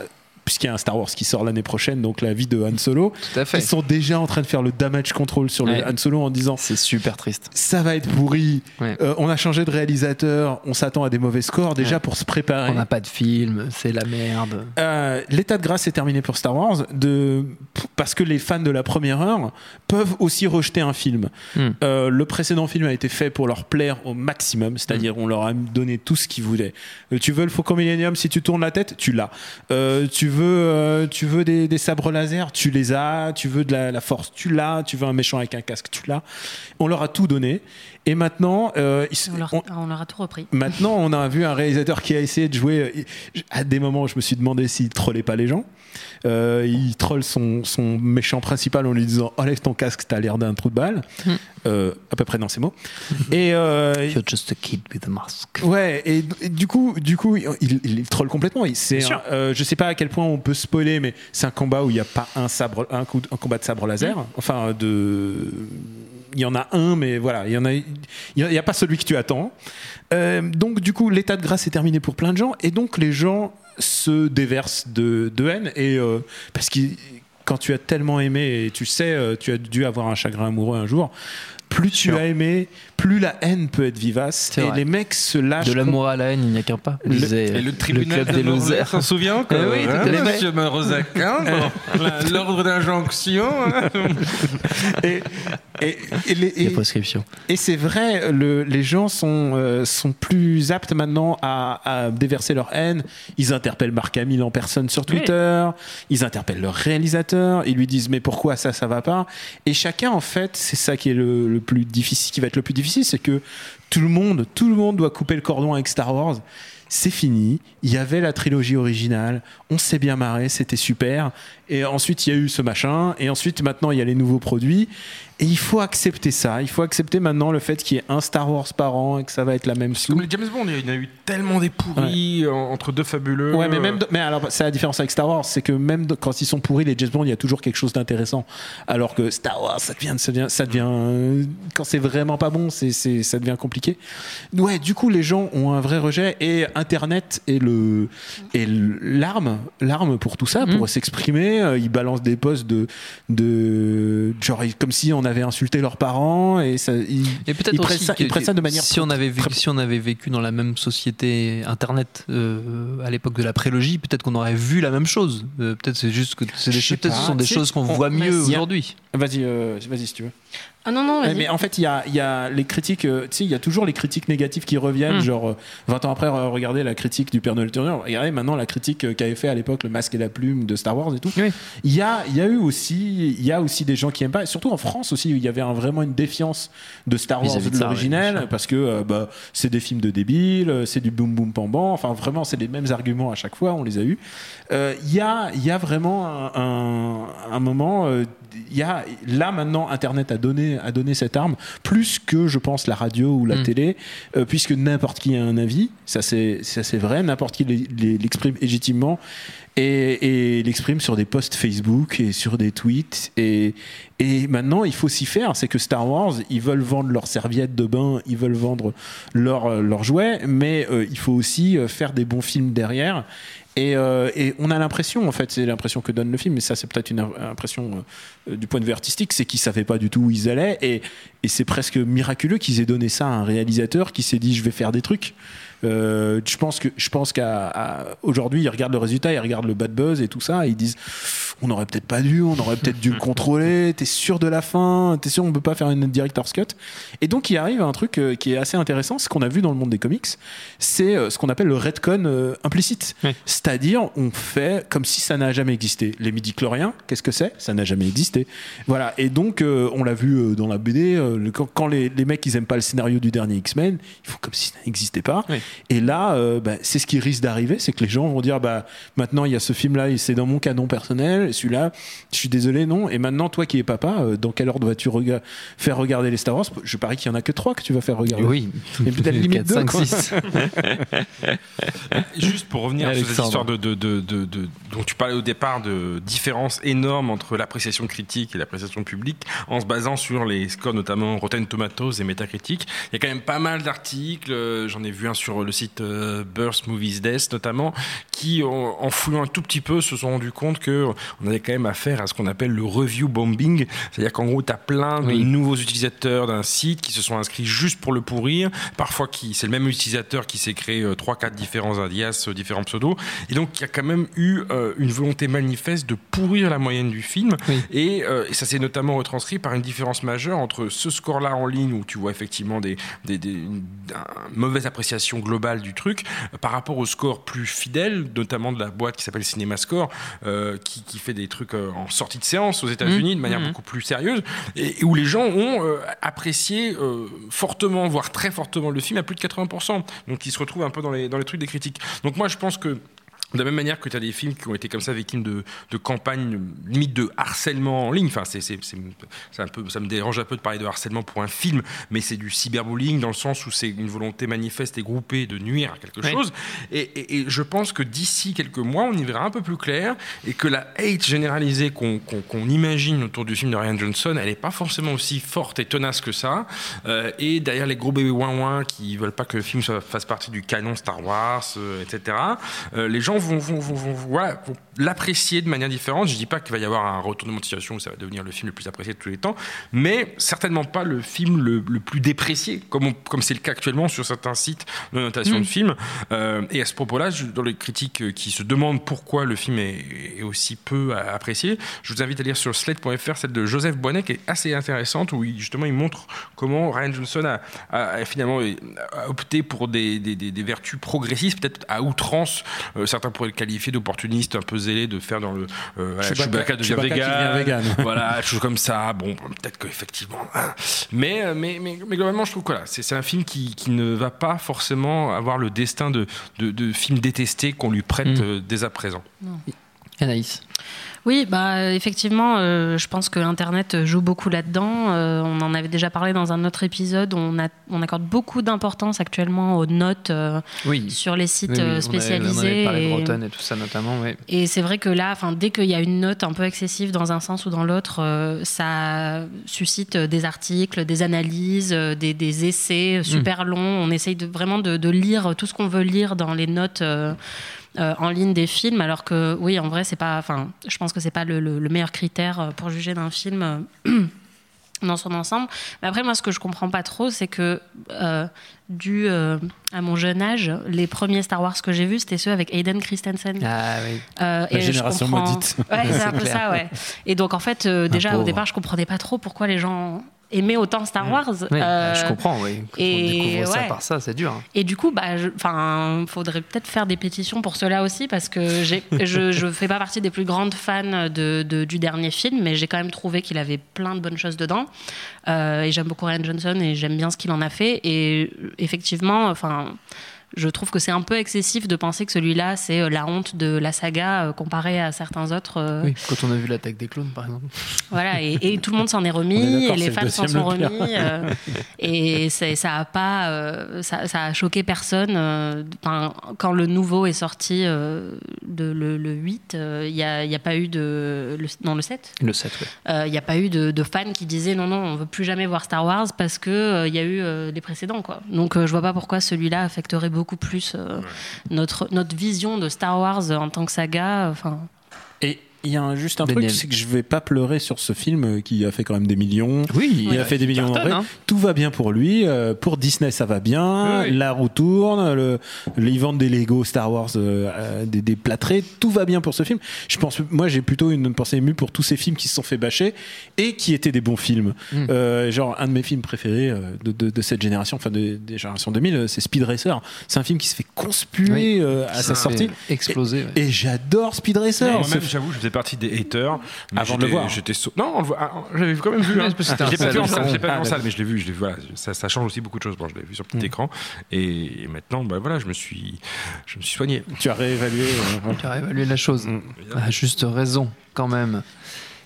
puisqu'il y a un Star Wars qui sort l'année prochaine, donc la vie de Han Solo. Tout à fait. Ils sont déjà en train de faire le damage control sur le. Han Solo en disant C'est super triste. ça va être pourri. Ouais. Euh, on a changé de réalisateur, on s'attend à des mauvais scores déjà Ouais. pour se préparer. On n'a pas de film, c'est la merde. Euh, L'état de grâce est terminé pour Star Wars de, parce que les fans de la première heure peuvent aussi rejeter un film. Hmm. Euh, le précédent film a été fait pour leur plaire au maximum, c'est-à-dire on leur a donné tout ce qu'ils voulaient. Tu veux le Faucon Millennium, si tu tournes la tête, tu l'as. Tu veux, euh, tu veux des, des sabres laser, tu les as. Tu veux de la, la force, tu l'as. Tu veux un méchant avec un casque, tu l'as. On leur a tout donné. Et maintenant, euh, ils- On leur, on- on leur a tout repris. Maintenant, on a vu un réalisateur qui a essayé de jouer. euh, À des moments, je me suis demandé s'il trollait pas les gens. Euh, il troll son, son méchant principal en lui disant Enlève ton casque, t'as l'air d'un trou de balle. Hmm. Euh, à peu près dans ces mots. *laughs* Et euh, You're just a kid with a mask. Ouais, et, et du coup, du coup, il, il, il troll complètement. Il- un- euh, je sais pas à quel point on peut spoiler, mais c'est un combat où il n'y a pas un sabre, un, coup, un combat de sabre laser. Enfin, de, il y en a un, mais voilà, il y en a, il y a, il y a pas celui que tu attends. Euh, donc, du coup, l'état de grâce est terminé pour plein de gens, et donc les gens se déversent de, de haine, et euh, parce que quand tu as tellement aimé, et tu sais, euh, tu as dû avoir un chagrin amoureux un jour. Plus tu as aimé, plus la haine peut être vivace. Et vrai. les mecs se lâchent. De l'amour à la haine, il n'y a qu'un pas. Le- disait Et le tribunal club des losers. s'en souvient Eh oui, tout à fait. Monsieur *laughs* la- l'ordre d'injonction. hein. *laughs* et, et, et les- et- et c'est vrai, le- les gens sont, euh, sont plus aptes maintenant à, à déverser leur haine. Ils interpellent Marc Hamill en personne sur Twitter. Ils interpellent leur réalisateur. Ils lui disent mais pourquoi ça, ça va pas? Et chacun, en fait, c'est ça qui est le, le plus difficile, qui va être le plus difficile, c'est que tout le monde, tout le monde doit couper le cordon avec Star Wars. C'est fini. Il y avait la trilogie originale. On s'est bien marré. C'était super. Et ensuite, il y a eu ce machin. Et ensuite, maintenant, il y a les nouveaux produits. Et il faut accepter ça. Il faut accepter maintenant le fait qu'il y ait un Star Wars par an et que ça va être la même Comme soupe. les James Bond, il y en a eu tellement des pourris en- entre deux fabuleux. Ouais, mais même, mais alors, c'est la différence avec Star Wars, c'est que même de- quand ils sont pourris, les James Bond, il y a toujours quelque chose d'intéressant. Alors que Star Wars, ça devient, ça devient, ça devient euh, quand c'est vraiment pas bon, c'est, c'est, ça devient compliqué. Ouais, du coup, les gens ont un vrai rejet et Internet est le, est l'arme, l'arme pour tout ça, pour s'exprimer. Euh, Ils balancent des posts de, de, genre, comme si on avait insulté leurs parents et ça, ils, Et peut-être ils prennent aussi ça, que- ils prennent ça de manière si on avait vécu, très- si on avait vécu dans la même société internet euh, à l'époque de la prélogie, peut-être qu'on aurait vu la même chose. Euh, peut-être c'est juste que c'est des, peut-être ce sont des choses qu'on on- voit mieux aujourd'hui. Vas-y, euh, vas-y si tu veux. Ah non, non, mais en fait, il y a, il y a les critiques, euh, tu sais, il y a toujours les critiques négatives qui reviennent, Mm. genre euh, 20 ans après, euh, regardez la critique du Père Noël Turner, regardez maintenant la critique euh, qu'avait fait à l'époque le masque et la plume de Star Wars et tout. Oui. Il y a, il y a eu aussi, il y a aussi des gens qui aiment pas, et surtout en France aussi, où il y avait un- vraiment une défiance de Star Wars de bien sûr. parce que euh, bah, c'est des films de débiles, c'est du boum boum pam bam, enfin vraiment, c'est les mêmes arguments à chaque fois, on les a eu. Euh, Il y a, il y a vraiment un, un- un moment, euh, il y a là maintenant, Internet a donné, a donné cette arme plus que je pense la radio ou la Mm. télé, euh, puisque n'importe qui a un avis, ça c'est ça c'est vrai, n'importe qui l'e- l'e- l'exprime légitimement et, et l'exprime sur des posts Facebook et sur des tweets et et maintenant il faut s'y faire, c'est que Star Wars ils veulent vendre leurs serviettes de bain, ils veulent vendre leurs leurs jouets, mais euh, il faut aussi euh, faire des bons films derrière. Et, euh, et on a l'impression, en fait, c'est l'impression que donne le film, mais ça, c'est peut-être une im- impression euh, du point de vue artistique, c'est qu'ils savaient pas du tout où ils allaient, et c'est presque miraculeux qu'ils aient donné ça à un réalisateur qui s'est dit, je vais faire des trucs. Euh, je pense que je pense qu'à à- aujourd'hui ils regardent le résultat, ils regardent le bad buzz et tout ça, et ils disent on aurait peut-être pas dû, on aurait peut-être dû le contrôler. *laughs* T'es sûr de la fin T'es sûr on peut pas faire une director's cut Et donc il arrive un truc euh, qui est assez intéressant, ce qu'on a vu dans le monde des comics, c'est euh, ce qu'on appelle le redcon euh, implicite. Oui. C'est-à-dire on fait comme si ça n'a jamais existé. Les midi-chloriens, qu'est-ce que c'est? Ça n'a jamais existé. Voilà. Et donc on l'a vu dans la BD, quand, quand les, les mecs ils aiment pas le scénario du dernier X-Men, ils font comme si ça n'existait pas. Oui. Et là, euh, bah, c'est ce qui risque d'arriver, c'est que les gens vont dire, bah, maintenant il y a ce film-là, et c'est dans mon canon personnel, celui-là, je suis désolé, non. Et maintenant, toi qui es papa, euh, dans quel ordre vas-tu rega- faire regarder les Star Wars? Je parie qu'il y en a que trois que tu vas faire regarder. Oui. Et peut-être *laughs* limite 4, deux, 5, quoi. 6. *laughs* Juste pour revenir sur cette Alexandre. histoire de, de, de, de- de- dont tu parlais au départ de différence énorme entre l'appréciation critique et l'appréciation publique en se basant sur les scores notamment Rotten Tomatoes et Metacritic. Il y a quand même pas mal d'articles, euh, j'en ai vu un sur le site euh, Burst Movies Desk notamment, qui en fouillant un tout petit peu se sont rendus compte que on avait quand même affaire à ce qu'on appelle le review bombing, c'est-à-dire qu'en gros tu as plein de Oui. nouveaux utilisateurs d'un site qui se sont inscrits juste pour le pourrir, parfois qui c'est le même utilisateur qui s'est créé euh, trois quatre différents alias, euh, différents pseudos et donc il y a quand même eu euh, une volonté manifeste de pourrir la moyenne du film Oui. et, euh, et ça s'est notamment retranscrit par une différence majeure entre ce score-là en ligne où tu vois effectivement des, des, des- une, une mauvaise appréciation globale du truc euh, par rapport au score plus fidèle, notamment de la boîte qui s'appelle CinemaScore, euh, qui, qui fait des trucs euh, en sortie de séance aux États-Unis de manière Mhm. beaucoup plus sérieuse, et, et où les gens ont euh, apprécié euh, fortement, voire très fortement le film à plus de 80%. Donc il se retrouve un peu dans les, dans les trucs des critiques. Donc moi je pense que de la même manière que tu as des films qui ont été comme ça victimes de, de campagnes limite de harcèlement en ligne, enfin c'est, c'est, c'est- c'est un peu, ça me dérange un peu de parler de harcèlement pour un film, mais c'est du cyberbullying dans le sens où c'est une volonté manifeste et groupée de nuire à quelque Oui. chose. Et, et- et je pense que d'ici quelques mois, on y verra un peu plus clair et que la hate généralisée qu'on, qu'on- qu'on imagine autour du film de Ryan Johnson, elle n'est pas forcément aussi forte et tenace que ça. Euh, et derrière les gros bébés ouin ouin qui veulent pas que le film fasse partie du canon Star Wars, euh, etc. euh, les gens vont, vont, vont- vont- voilà, vont l'apprécier de manière différente. Je dis pas qu'il va y avoir un retournement de situation où ça va devenir le film le plus apprécié de tous les temps, mais certainement pas le film le, le plus déprécié, comme on- comme c'est le cas actuellement sur certains sites de notation de films. Euh, et à ce propos-là, dans les critiques qui se demandent pourquoi le film est, est aussi peu apprécié, je vous invite à lire sur slate.fr celle de Joseph Boinet qui est assez intéressante où il, justement il montre comment Ryan Johnson a, a- a finalement euh, a opté pour des, des- des- des vertus progressistes, peut-être à outrance. Euh, certains pourraient le qualifier d'opportuniste, un peu zélé de faire dans le euh, voilà, Chewbacca- Chewbacca devient Chewbacca vegan, devient vegan. voilà, des choses comme ça. Bon, peut-être qu'effectivement. hein. Mais, euh, mais, mais, mais globalement, je trouve que voilà, c'est c'est un film qui, qui ne va pas forcément avoir le destin de, de, de film détesté qu'on lui prête Mm. euh, dès à présent. Anaïs. Oui, bah effectivement, euh, je pense que Internet joue beaucoup là-dedans. Euh, on en avait déjà parlé dans un autre épisode. On, a, on accorde beaucoup d'importance actuellement aux notes euh, Oui. sur les sites Oui, oui, on avait- spécialisés. On avait parlé de et- tout ça notamment. Et c'est vrai que là, dès qu'il y a une note un peu excessive dans un sens ou dans l'autre, ça suscite des articles, des analyses, des, des essais euh, super longs. On essaye de, vraiment de, de lire tout ce qu'on veut lire dans les notes. Euh, en ligne des films, alors que oui, en vrai, c'est pas. Enfin, je pense que c'est pas le, le- le meilleur critère euh, pour juger d'un film euh, *clears throat* dans son ensemble. Mais après, moi, ce que je comprends pas trop, c'est que euh, dû euh, à mon jeune âge, les premiers Star Wars que j'ai vus, c'était ceux avec Hayden Christensen. Ah oui. Euh, La et je génération comprends- maudite. Ouais, c'est un *laughs* peu clair. ça, ouais. Et donc, en fait, déjà, au départ, je comprenais pas trop pourquoi les gens aimaient autant Star Wars. Oui, Euh, je comprends, oui. Quand et on découvre ça par ça, c'est dur. hein. Et du coup, bah, enfin, faudrait peut-être faire des pétitions pour cela aussi, parce que *laughs* je, je fais pas partie des plus grandes fans de, de- du dernier film, mais j'ai quand même trouvé qu'il avait plein de bonnes choses dedans. Euh, et j'aime beaucoup Ryan Johnson et j'aime bien ce qu'il en a fait. Et effectivement, enfin. Je trouve que c'est un peu excessif de penser que celui-là, c'est euh, la honte de la saga euh, comparé à certains autres. euh, Oui, quand on a vu l'attaque des clones, par exemple. voilà, et, et tout le monde s'en est *laughs* remis, et les fans s'en sont remis, euh, et ça a pas, euh, ça, ça a choqué personne. euh, quand le nouveau est sorti, de, le, le 8, euh, il n'y a, il y a pas eu de, le, non le 7, Le 7, oui. il n'y a pas eu de, de fans qui disaient non non, on veut plus jamais voir Star Wars parce euh, il y a eu les précédents quoi. Donc je vois pas pourquoi celui-là affecterait beaucoup plus euh, notre notre vision de Star Wars en tant que saga. Enfin, Et il y a un- juste un Daniel. truc, c'est que je vais pas pleurer sur ce film euh, qui a fait quand même des millions. Oui, Il a fait des millions en cartonne, vrai. hein. Tout va bien pour lui. Euh, pour Disney, ça va bien. Oui. La roue tourne. Le, le- ils vendent des Lego Star Wars, euh, euh, des, des plâtrés. Tout va bien pour ce film. Je pense, moi, j'ai plutôt une pensée émue pour tous ces films qui se sont fait bâcher et qui étaient des bons films. Mm. Euh, genre, un de mes films préférés de, de- de cette génération, enfin de- des générations 2000, euh, c'est Speed Racer. C'est un film qui se fait conspuer Oui. euh, à sa sortie. Exploser. ouais. Et j'adore Speed Racer. Moi-même, Ce- j'avoue, je faisais partie des haters. mais Avant de le voir. J'étais Non, on le voit- ah, j'avais quand même vu. *laughs* Hein. Je l'ai un pas vu en salon. salle, pas vu Ah, en salle, mais je l'ai vu. Je l'ai vu voilà, ça, ça change aussi beaucoup de choses. Bon, je l'ai vu sur petit Mm. écran. Et, et maintenant, bah, voilà, je me suis, je me suis soigné. Tu as réévalué. euh, Tu as évalué la chose. Mm. À juste raison, quand même.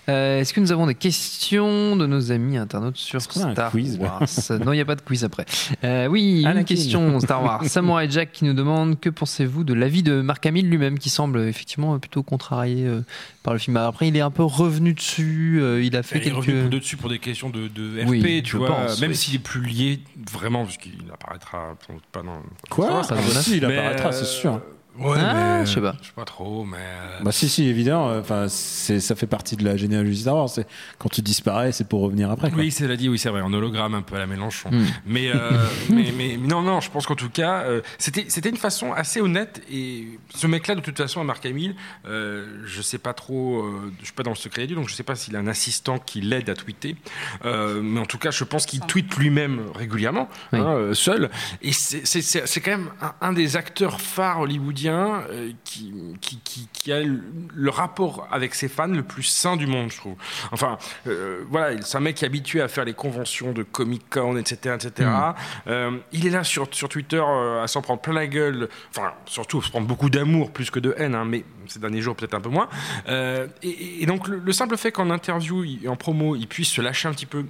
Euh, Est-ce que nous avons des questions de nos amis internautes sur Star quiz, Wars *laughs* Non, il n'y a pas de quiz après. Euh, oui, une question Star Wars. *laughs* Samurai Jack qui nous demande que pensez-vous de l'avis de Mark Hamill lui-même, qui semble effectivement plutôt contrarié euh, par le film. Après, il est un peu revenu dessus. euh, il a fait Il est revenu quelques. pour dessus pour des questions de, de RP, Oui, tu vois. pense, même oui. s'il est plus lié vraiment, parce qu'il apparaîtra pas dans. Quoi Ça va, Ah ça si, il apparaîtra, c'est sûr. Ouais, Ah, mais je sais pas. Je sais pas trop, mais. euh, Bah si si évidemment euh, enfin c'est ça fait partie de la généalogie Star Wars c'est quand tu disparais c'est pour revenir après quoi. Oui, c'est l'a dit, oui, c'est vrai, en hologramme un peu à la Mélenchon. Hmm. Mais, euh, *laughs* mais, mais, mais non, non, je pense qu'en tout cas, euh, c'était, c'était une façon assez honnête. Et ce mec-là, de toute façon, Marc Hamill, euh, je sais pas trop, euh, je suis pas dans le secret des dieux, donc je sais pas s'il a un assistant qui l'aide à tweeter. Euh, mais en tout cas, je pense qu'il tweete lui-même régulièrement, Oui. hein, seul. Et c'est, c'est, c'est, c'est quand même un, un des acteurs phares hollywoodiens comédien euh, qui, qui, qui, qui a le, le rapport avec ses fans le plus sain du monde, je trouve. Enfin, euh, voilà, c'est un mec qui est habitué à faire les conventions de Comic-Con, etc. etc. Euh, il est là sur, sur Twitter à s'en prendre plein la gueule, enfin, surtout se prendre beaucoup d'amour plus que de haine, hein, mais ces derniers jours peut-être un peu moins. Et, et donc, le, le simple fait qu'en interview et en promo, il puisse se lâcher un petit peu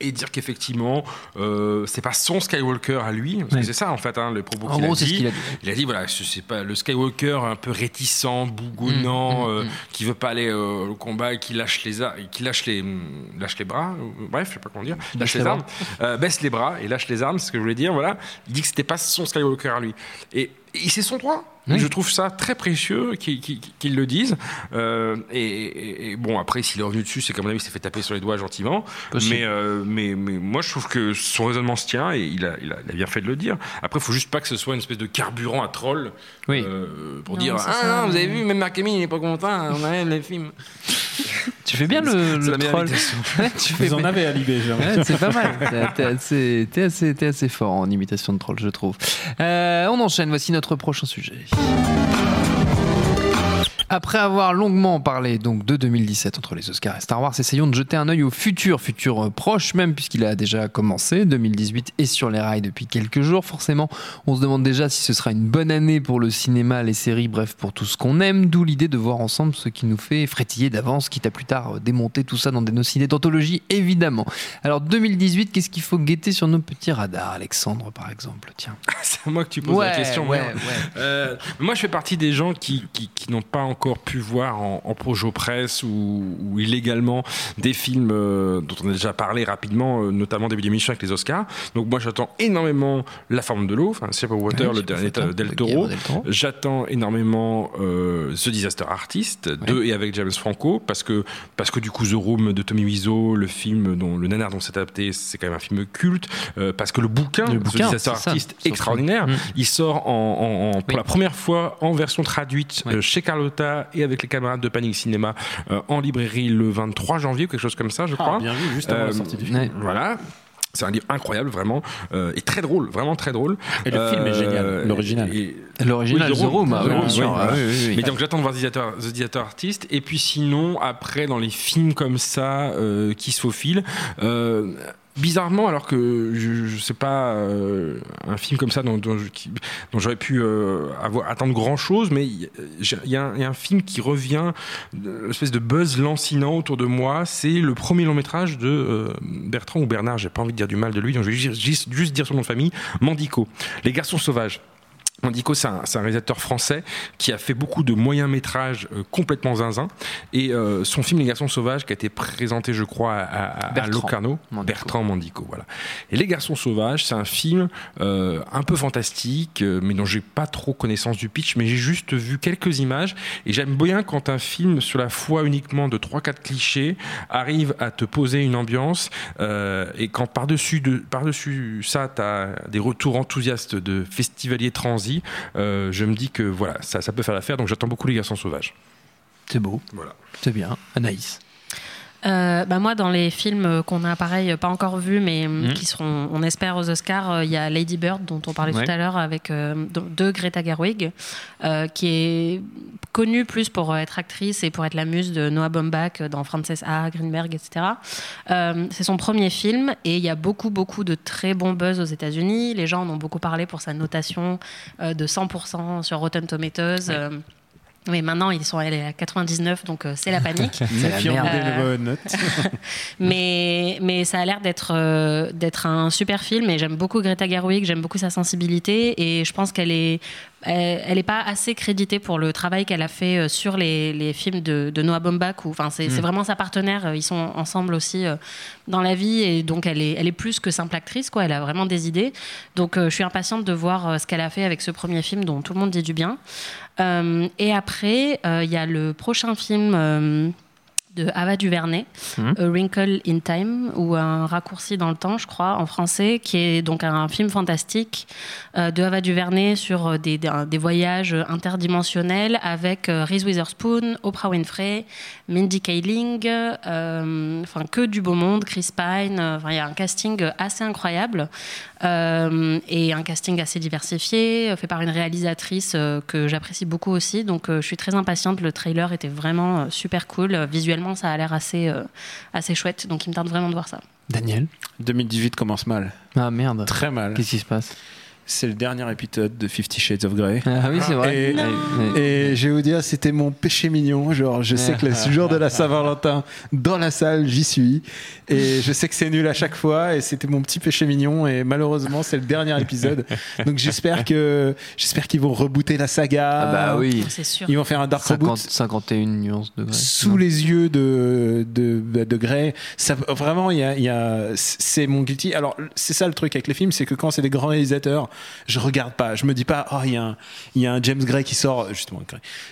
et dire qu'effectivement, euh, c'est pas son Skywalker à lui, parce Ouais. que c'est ça en fait, hein, le propos qu'il a dit. qu'il a dit. Il a dit voilà, ce- c'est pas le Skywalker un peu réticent, bougonnant, Mm, mm, euh, mm. qui veut pas aller euh, au combat, et qui lâche les qui lâche les hum, lâche les bras, bref, je sais pas comment dire, lâche les armes, euh, baisse les bras et lâche les armes, c'est ce que je voulais dire. Voilà, il dit que c'était pas son Skywalker à lui, et, et c'est son droit. Oui. Je trouve ça très précieux qu'ils le disent. Euh, et, et- et bon, après, s'il est revenu dessus, c'est qu'à mon avis, il s'est fait taper sur les doigts gentiment. Mais, euh, mais, mais moi, je trouve que son raisonnement se tient et il a, il a, il a bien fait de le dire. Après, il faut juste pas que ce soit une espèce de carburant à troll Oui. euh, pour Non, dire Ah ça, non, vous avez vu, même Mark Hamill, il n'est pas content, on aime les films. *laughs* Tu fais bien le, le troll. *laughs* Ouais, tu fais Vous en avez à j'ai Ouais, c'est pas mal. T'es- assez, assez fort en imitation de troll, je trouve. Euh, on enchaîne. Voici notre prochain sujet. Après avoir longuement parlé donc de 2017 entre les Oscars et Star Wars, essayons de jeter un œil au futur, futur euh, proche même puisqu'il a déjà commencé. 2018 est sur les rails depuis quelques jours. Forcément, on se demande déjà si ce sera une bonne année pour le cinéma, les séries, bref pour tout ce qu'on aime. D'où l'idée de voir ensemble ce qui nous fait frétiller d'avance, quitte à plus tard euh, démonter tout ça dans des nocités d'anthologie, évidemment. Alors 2018, qu'est-ce qu'il faut guetter sur nos petits radars, Alexandre par exemple? Tiens. *laughs* c'est à moi que tu poses la question. ouais, ouais. Euh, moi, je fais partie des gens qui, qui, qui n'ont pas encore pu voir en, en projo presse ou, ou illégalement des films euh, dont on a déjà parlé rapidement, euh, notamment début d'émission avec les Oscars. Donc moi, j'attends énormément La forme de l'eau, enfin Water, le dernier Del de Toro. Guillermo del Toro. J'attends énormément euh, The Disaster Artist, de et avec James Franco, parce que, parce que du coup The Room de Tommy Wiseau, le film dont le nanar dont c'est adapté, c'est quand même un film culte, euh, parce que le bouquin, Le The bouquin, Disaster c'est ça, Artist, extraordinaire, Mm. il sort en, en- en- pour Oui. la première fois en version traduite chez Carlotta et avec les camarades de Panic Cinéma euh, en librairie le 23 janvier, quelque chose comme ça, je crois. Ah, bien vu, juste avant Euh, la sortie du film. Ouais. Voilà. C'est un livre incroyable, vraiment, euh, et très drôle, vraiment très drôle. Et le film est génial, l'original. L'original The Room, ah Ah. Mais donc j'attends de voir The Theater, The Theater Artist. Et puis sinon, après, dans les films comme ça euh, qui se faufilent, euh, bizarrement, alors que je, je sais pas, euh, un film comme ça dont, j'aurais pu euh, attendre grand chose, mais il y, a un- film qui revient, euh, une espèce de buzz lancinant autour de moi. C'est le premier long métrage de Bertrand ou Bernard, j'ai pas envie de dire du mal de lui, donc je vais juste- juste dire son nom de famille, Mandico. Les garçons sauvages. Mandico, c'est un, réalisateur français qui a fait beaucoup de moyens métrages euh, complètement zinzin. Et euh, son film Les Garçons Sauvages, qui a été présenté, je crois, à, à- à Bertrand Locarno. Mandico. Bertrand Mandico, voilà. Et Les Garçons Sauvages, c'est un film euh, un peu fantastique, mais dont j'ai pas trop connaissance du pitch, mais j'ai juste vu quelques images. Et j'aime bien quand un film, sur la foi uniquement de 3-4 clichés, arrive à te poser une ambiance. et quand par-dessus de, par-dessus ça, tu as des retours enthousiastes de festivaliers transis, euh, je me dis que voilà, ça, ça peut faire l'affaire. Donc j'attends beaucoup Les Garçons Sauvages. C'est beau, Voilà. c'est bien. Anaïs. Euh, bah moi, dans les films qu'on a pareil pas encore vus, mais euh, Mhm. qui seront, on espère, aux Oscars, euh, il y a Lady Bird dont on parlait Ouais. tout à l'heure avec euh, de Greta Gerwig, euh, qui est connue plus pour être actrice et pour être la muse de Noah Baumbach dans Frances A. Greenberg, etc. C'est son premier film et il y a beaucoup beaucoup de très bons buzz aux États-Unis. Les gens en ont beaucoup parlé pour sa notation de 100% sur Rotten Tomatoes. Mais maintenant, ils sont elle est à 99, donc euh, c'est la panique. *laughs* C'est note. *laughs* Mais, mais ça a l'air d'être euh, d'être un super film et j'aime beaucoup Greta Gerwig, j'aime beaucoup sa sensibilité et je pense qu'elle est elle, elle est pas assez créditée pour le travail qu'elle a fait euh, sur les, les films de, de Noah Baumbach. Enfin, c'est c'est vraiment sa partenaire. euh, Ils sont ensemble aussi euh, dans la vie et donc elle est elle est plus que simple actrice quoi. Elle a vraiment des idées. Donc euh, je suis impatiente de voir euh, ce qu'elle a fait avec ce premier film dont tout le monde dit du bien. Euh, et après euh, il y a le prochain film. euh, de Ava DuVernay, Mhm. A Wrinkle in Time, ou un raccourci dans le temps, je crois, en français, qui est donc un film fantastique euh, de Ava DuVernay sur des, voyages interdimensionnels avec euh, Reese Witherspoon, Oprah Winfrey, Mindy Kaling, euh, enfin que du beau monde, Chris Pine, il y a un casting assez incroyable. Euh, et un casting assez diversifié, euh, fait par une réalisatrice euh, que j'apprécie beaucoup aussi. Donc euh, je suis très impatiente. Le trailer était vraiment euh, super cool. Visuellement, ça a l'air assez, euh, assez chouette. Donc il me tarde vraiment de voir ça. Daniel? 2018 commence mal. Ah merde. Très mal. Qu'est-ce qui se passe? C'est le dernier épisode de Fifty Shades of Grey. Ah oui, c'est vrai. Et- je vais vous dire, c'était mon péché mignon. Genre, je sais que le jour de la Saint-Valentin, dans la salle, j'y suis. Et je sais que c'est nul à chaque fois. Et c'était mon petit péché mignon. Et malheureusement, c'est le dernier épisode. Donc j'espère que j'espère qu'ils vont rebooter la saga. Ah bah oui. C'est sûr. Ils vont faire un dark 50, reboot 51 nuances de Grey. sous les yeux de de, bah, de Grey. Ça, vraiment, il y a, il y a- c'est mon guilty. Alors, c'est ça le truc avec les films, c'est que quand c'est des grands réalisateurs, je regarde pas. Je me dis pas, oh, il y, a un- il y a un James Gray qui sort, justement,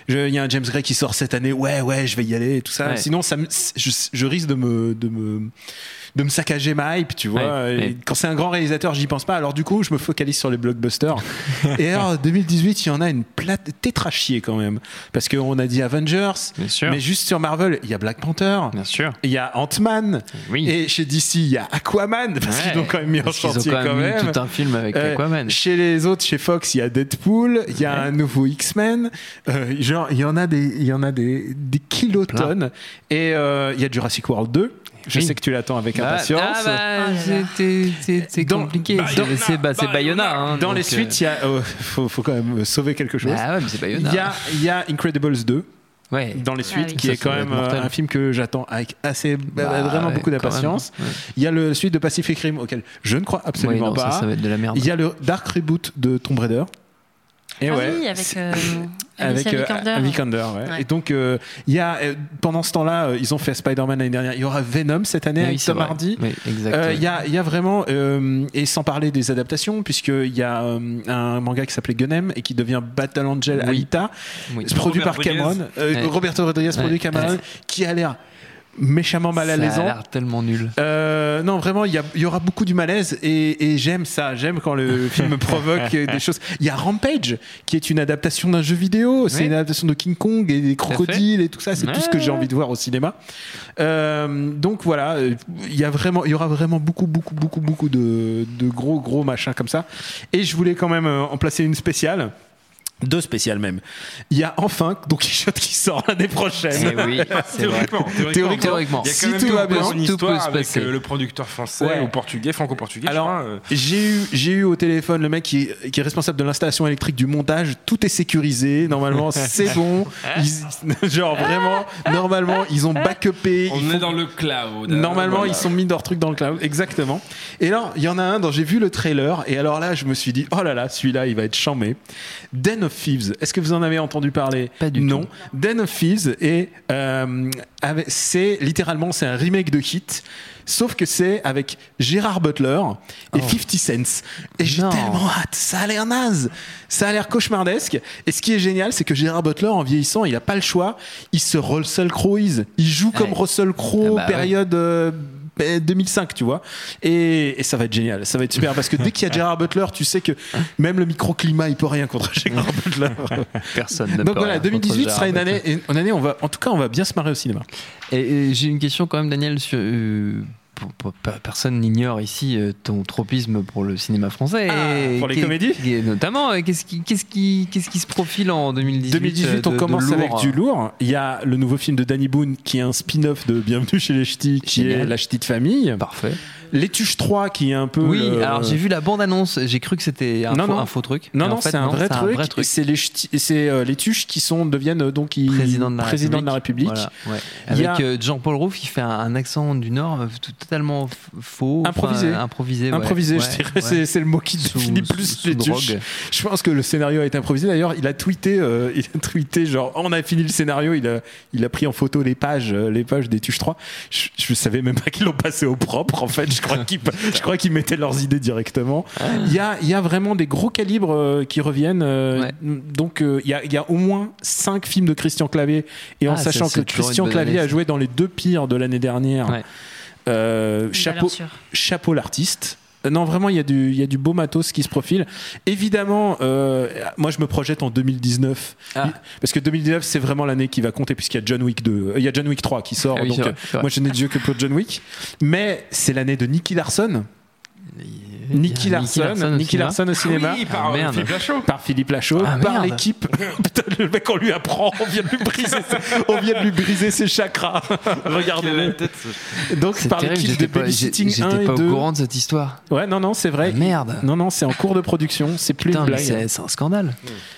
il y a un James Gray qui sort cette année. Ouais, ouais, je vais y aller et tout ça. Ouais. Sinon, ça je, je risque de me, de me de me saccager ma hype, tu vois. Ouais, Et ouais. Quand c'est un grand réalisateur, j'y pense pas. Alors du coup, je me focalise sur les blockbusters. *laughs* et alors, 2018, il y en a une plate tétrachier quand même. Parce qu'on a dit Avengers, mais juste sur Marvel, il y a Black Panther, Bien sûr. il y a Ant-Man, Oui. et chez DC, il y a Aquaman, parce Ouais. qu'ils l'ont quand même mis en ont chantier quand même, quand mis même. tout un film avec Euh, Aquaman. Chez les autres, chez Fox, il y a Deadpool, il y a un nouveau X-Men, euh, genre il y en a des, il y en a des, des kilotonnes, et euh, il y a Jurassic World 2. Je Oui. sais que tu l'attends avec Bah, impatience. Ah bah, Oh c'était- c'est compliqué. C'est- bah, c'est Bayona. hein, Dans donc, les euh, suites, il y a, euh, faut, faut quand même sauver quelque chose. Ah ouais, mais c'est Bayona. Il y a, il y a Incredibles 2 Ouais. dans les suites, oui. qui Ça, est quand même euh, un film que j'attends avec assez, Bah, vraiment ouais, beaucoup d'impatience. Ouais. Il y a le suite de Pacific Rim auquel je ne crois Ouais, absolument non, pas. ça, ça va être de la merde. Il y a le Dark Reboot de Tomb Raider. Et ah ouais, oui, avec, euh, *laughs* avec euh, Vikander. Vikander, ouais. Ouais. Et donc, euh, il y a, euh, pendant ce temps-là, euh, ils ont fait Spider-Man l'année dernière. Il y aura Venom cette année oui, avec Tom. Hardy. Euh. Il y, a, il y a vraiment, euh, et sans parler des adaptations, puisqu'il y a euh, un manga qui s'appelait Gunem et qui devient Battle Angel Oui. Alita, Oui. produit Robert par Cameron, euh, Ouais. Roberto Rodriguez, produit Ouais. Cameron, qui a l'air méchamment mal à Ça a l'aise. l'air tellement nul. Euh, non, vraiment, il y, aura beaucoup du malaise et, et j'aime ça. J'aime quand le *laughs* film provoque des choses. Il y a Rampage, qui est une adaptation d'un jeu vidéo. C'est une adaptation de King Kong et des crocodiles et tout ça. C'est tout ce que j'ai envie de voir au cinéma. Euh, donc voilà, il y a vraiment, il y aura vraiment beaucoup, beaucoup, beaucoup, beaucoup de, de gros, gros machins comme ça. Et je voulais quand même euh, en placer une spéciale. Deux spéciales même. Il y a enfin Don Quichotte qui sort l'année prochaine. Eh oui, *laughs* c'est vrai. Théoriquement, Théoriquement. Théoriquement. Il y a Si même tout va bien, une tout peut se avec passer. euh, le producteur français Ouais. ou portugais, franco-portugais. Alors, euh. J'ai eu, j'ai eu au téléphone le mec qui est, qui est responsable de l'installation électrique du montage. Tout est sécurisé. Normalement, *laughs* c'est bon. Ils- *laughs* genre vraiment, normalement, ils ont backupé. ils on font- est dans le cloud. Normalement, Voilà. ils sont mis leur truc dans le cloud. Exactement. Et là, il y en a un dont j'ai vu le trailer. Et alors là, je me suis dit, oh là là, celui-là, il va être chambé. Den of Thieves. Est-ce que vous en avez entendu parler? Pas du Non. tout. Den of Thieves et euh, c'est littéralement c'est un remake de Hit. Sauf que c'est avec Gérard Butler et Oh. 50 Cents. Et j'ai Non. tellement hâte. Ça a l'air naze. Ça a l'air cauchemardesque. Et ce qui est génial, c'est que Gérard Butler, en vieillissant, il a pas le choix. Il se Russell Croweise. Il joue comme. Russell Crowe, Ah bah ouais. période euh, 2005, tu vois. Et, et ça va être génial. Ça va être super. Parce que dès qu'il y a Gérard Butler, tu sais que même le microclimat, il peut rien contre Gérard *laughs* Butler. Personne ne Donc peut voilà, rien 2018 contre sera une année, une année, on va, en tout cas, on va bien se marrer au cinéma. Et, et j'ai une question quand même, Daniel. Sur, euh, personne n'ignore ici euh, ton tropisme pour le cinéma français. Ah, Et pour les comédies et Notamment, euh, qu'est-ce qui, qu'est-ce, qui, qu'est-ce qui se profile en 2018 2018, euh, on de- de commence avec du lourd. Il y a le nouveau film de Danny Boone qui est un spin-off de Bienvenue chez les Ch'tis, qui Génial. est La Ch'ti de famille. Parfait. Les Tuches 3 qui est un peu. Oui, le- alors j'ai vu la bande-annonce, j'ai cru que c'était un, un faux truc. Non, en non, fait, c'est un, vrai truc. C'est les, euh, les Tuches qui sont, deviennent euh, donc ils- Président de la président République. de la République. Voilà, ouais. Avec a- euh, Jean-Paul Rouff qui fait un, un accent du Nord tout- totalement faux. enfin, Improvisé. improvisé. ouais. Improvisé, je dirais, c'est, c'est le mot qui Sous- définit sous- plus sous les. Tuches. Je pense que le scénario a été improvisé. D'ailleurs, il a tweeté, euh, *laughs* il a tweeté genre, on a fini le scénario, il a, il a pris en photo les pages, les pages des Tuches 3. Je, je savais même pas qu'ils l'ont passé au propre, en fait. Je crois qu'ils, je crois qu'ils mettaient leurs idées directement. Il y a, il y a vraiment des gros calibres euh, qui reviennent. euh, Ouais. Donc, euh, il y a, il y a au moins 5 films de Christian Clavier. Et en Ah, sachant que Christian Clavier année, a joué dans les deux pires de l'année dernière. Ouais. Euh, chapeau, chapeau l'artiste. Euh, Non, vraiment, il y, a du, il y a du beau matos qui se profile. Évidemment, euh, moi, je me projette en 2019. Ah. Parce que 2019, c'est vraiment l'année qui va compter, puisqu'il y a John Wick 2. euh, Il y a John Wick 3 qui sort. Ah oui, donc, vrai, moi, je n'ai de yeux que pour John Wick. Mais c'est l'année de Nicky Larson. Nicky Larson, Nicky cinéma. Larson au cinéma. Oui, par Ah, merde. Philippe Lachaud. par Philippe Lachaud, Ah, par l'équipe. *laughs* Putain, le mec, on lui apprend, on vient de lui briser, ses- on vient de lui briser ses chakras. *laughs* Regardez-le. Donc, C'est par l'équipe de Babysitting j'ai- 1 j'étais pas 2. au courant de cette histoire. Ouais, non, non, c'est vrai. Ah, merde. Non, non, c'est en cours de production, c'est plus Putain, une blague. c'est c'est un scandale.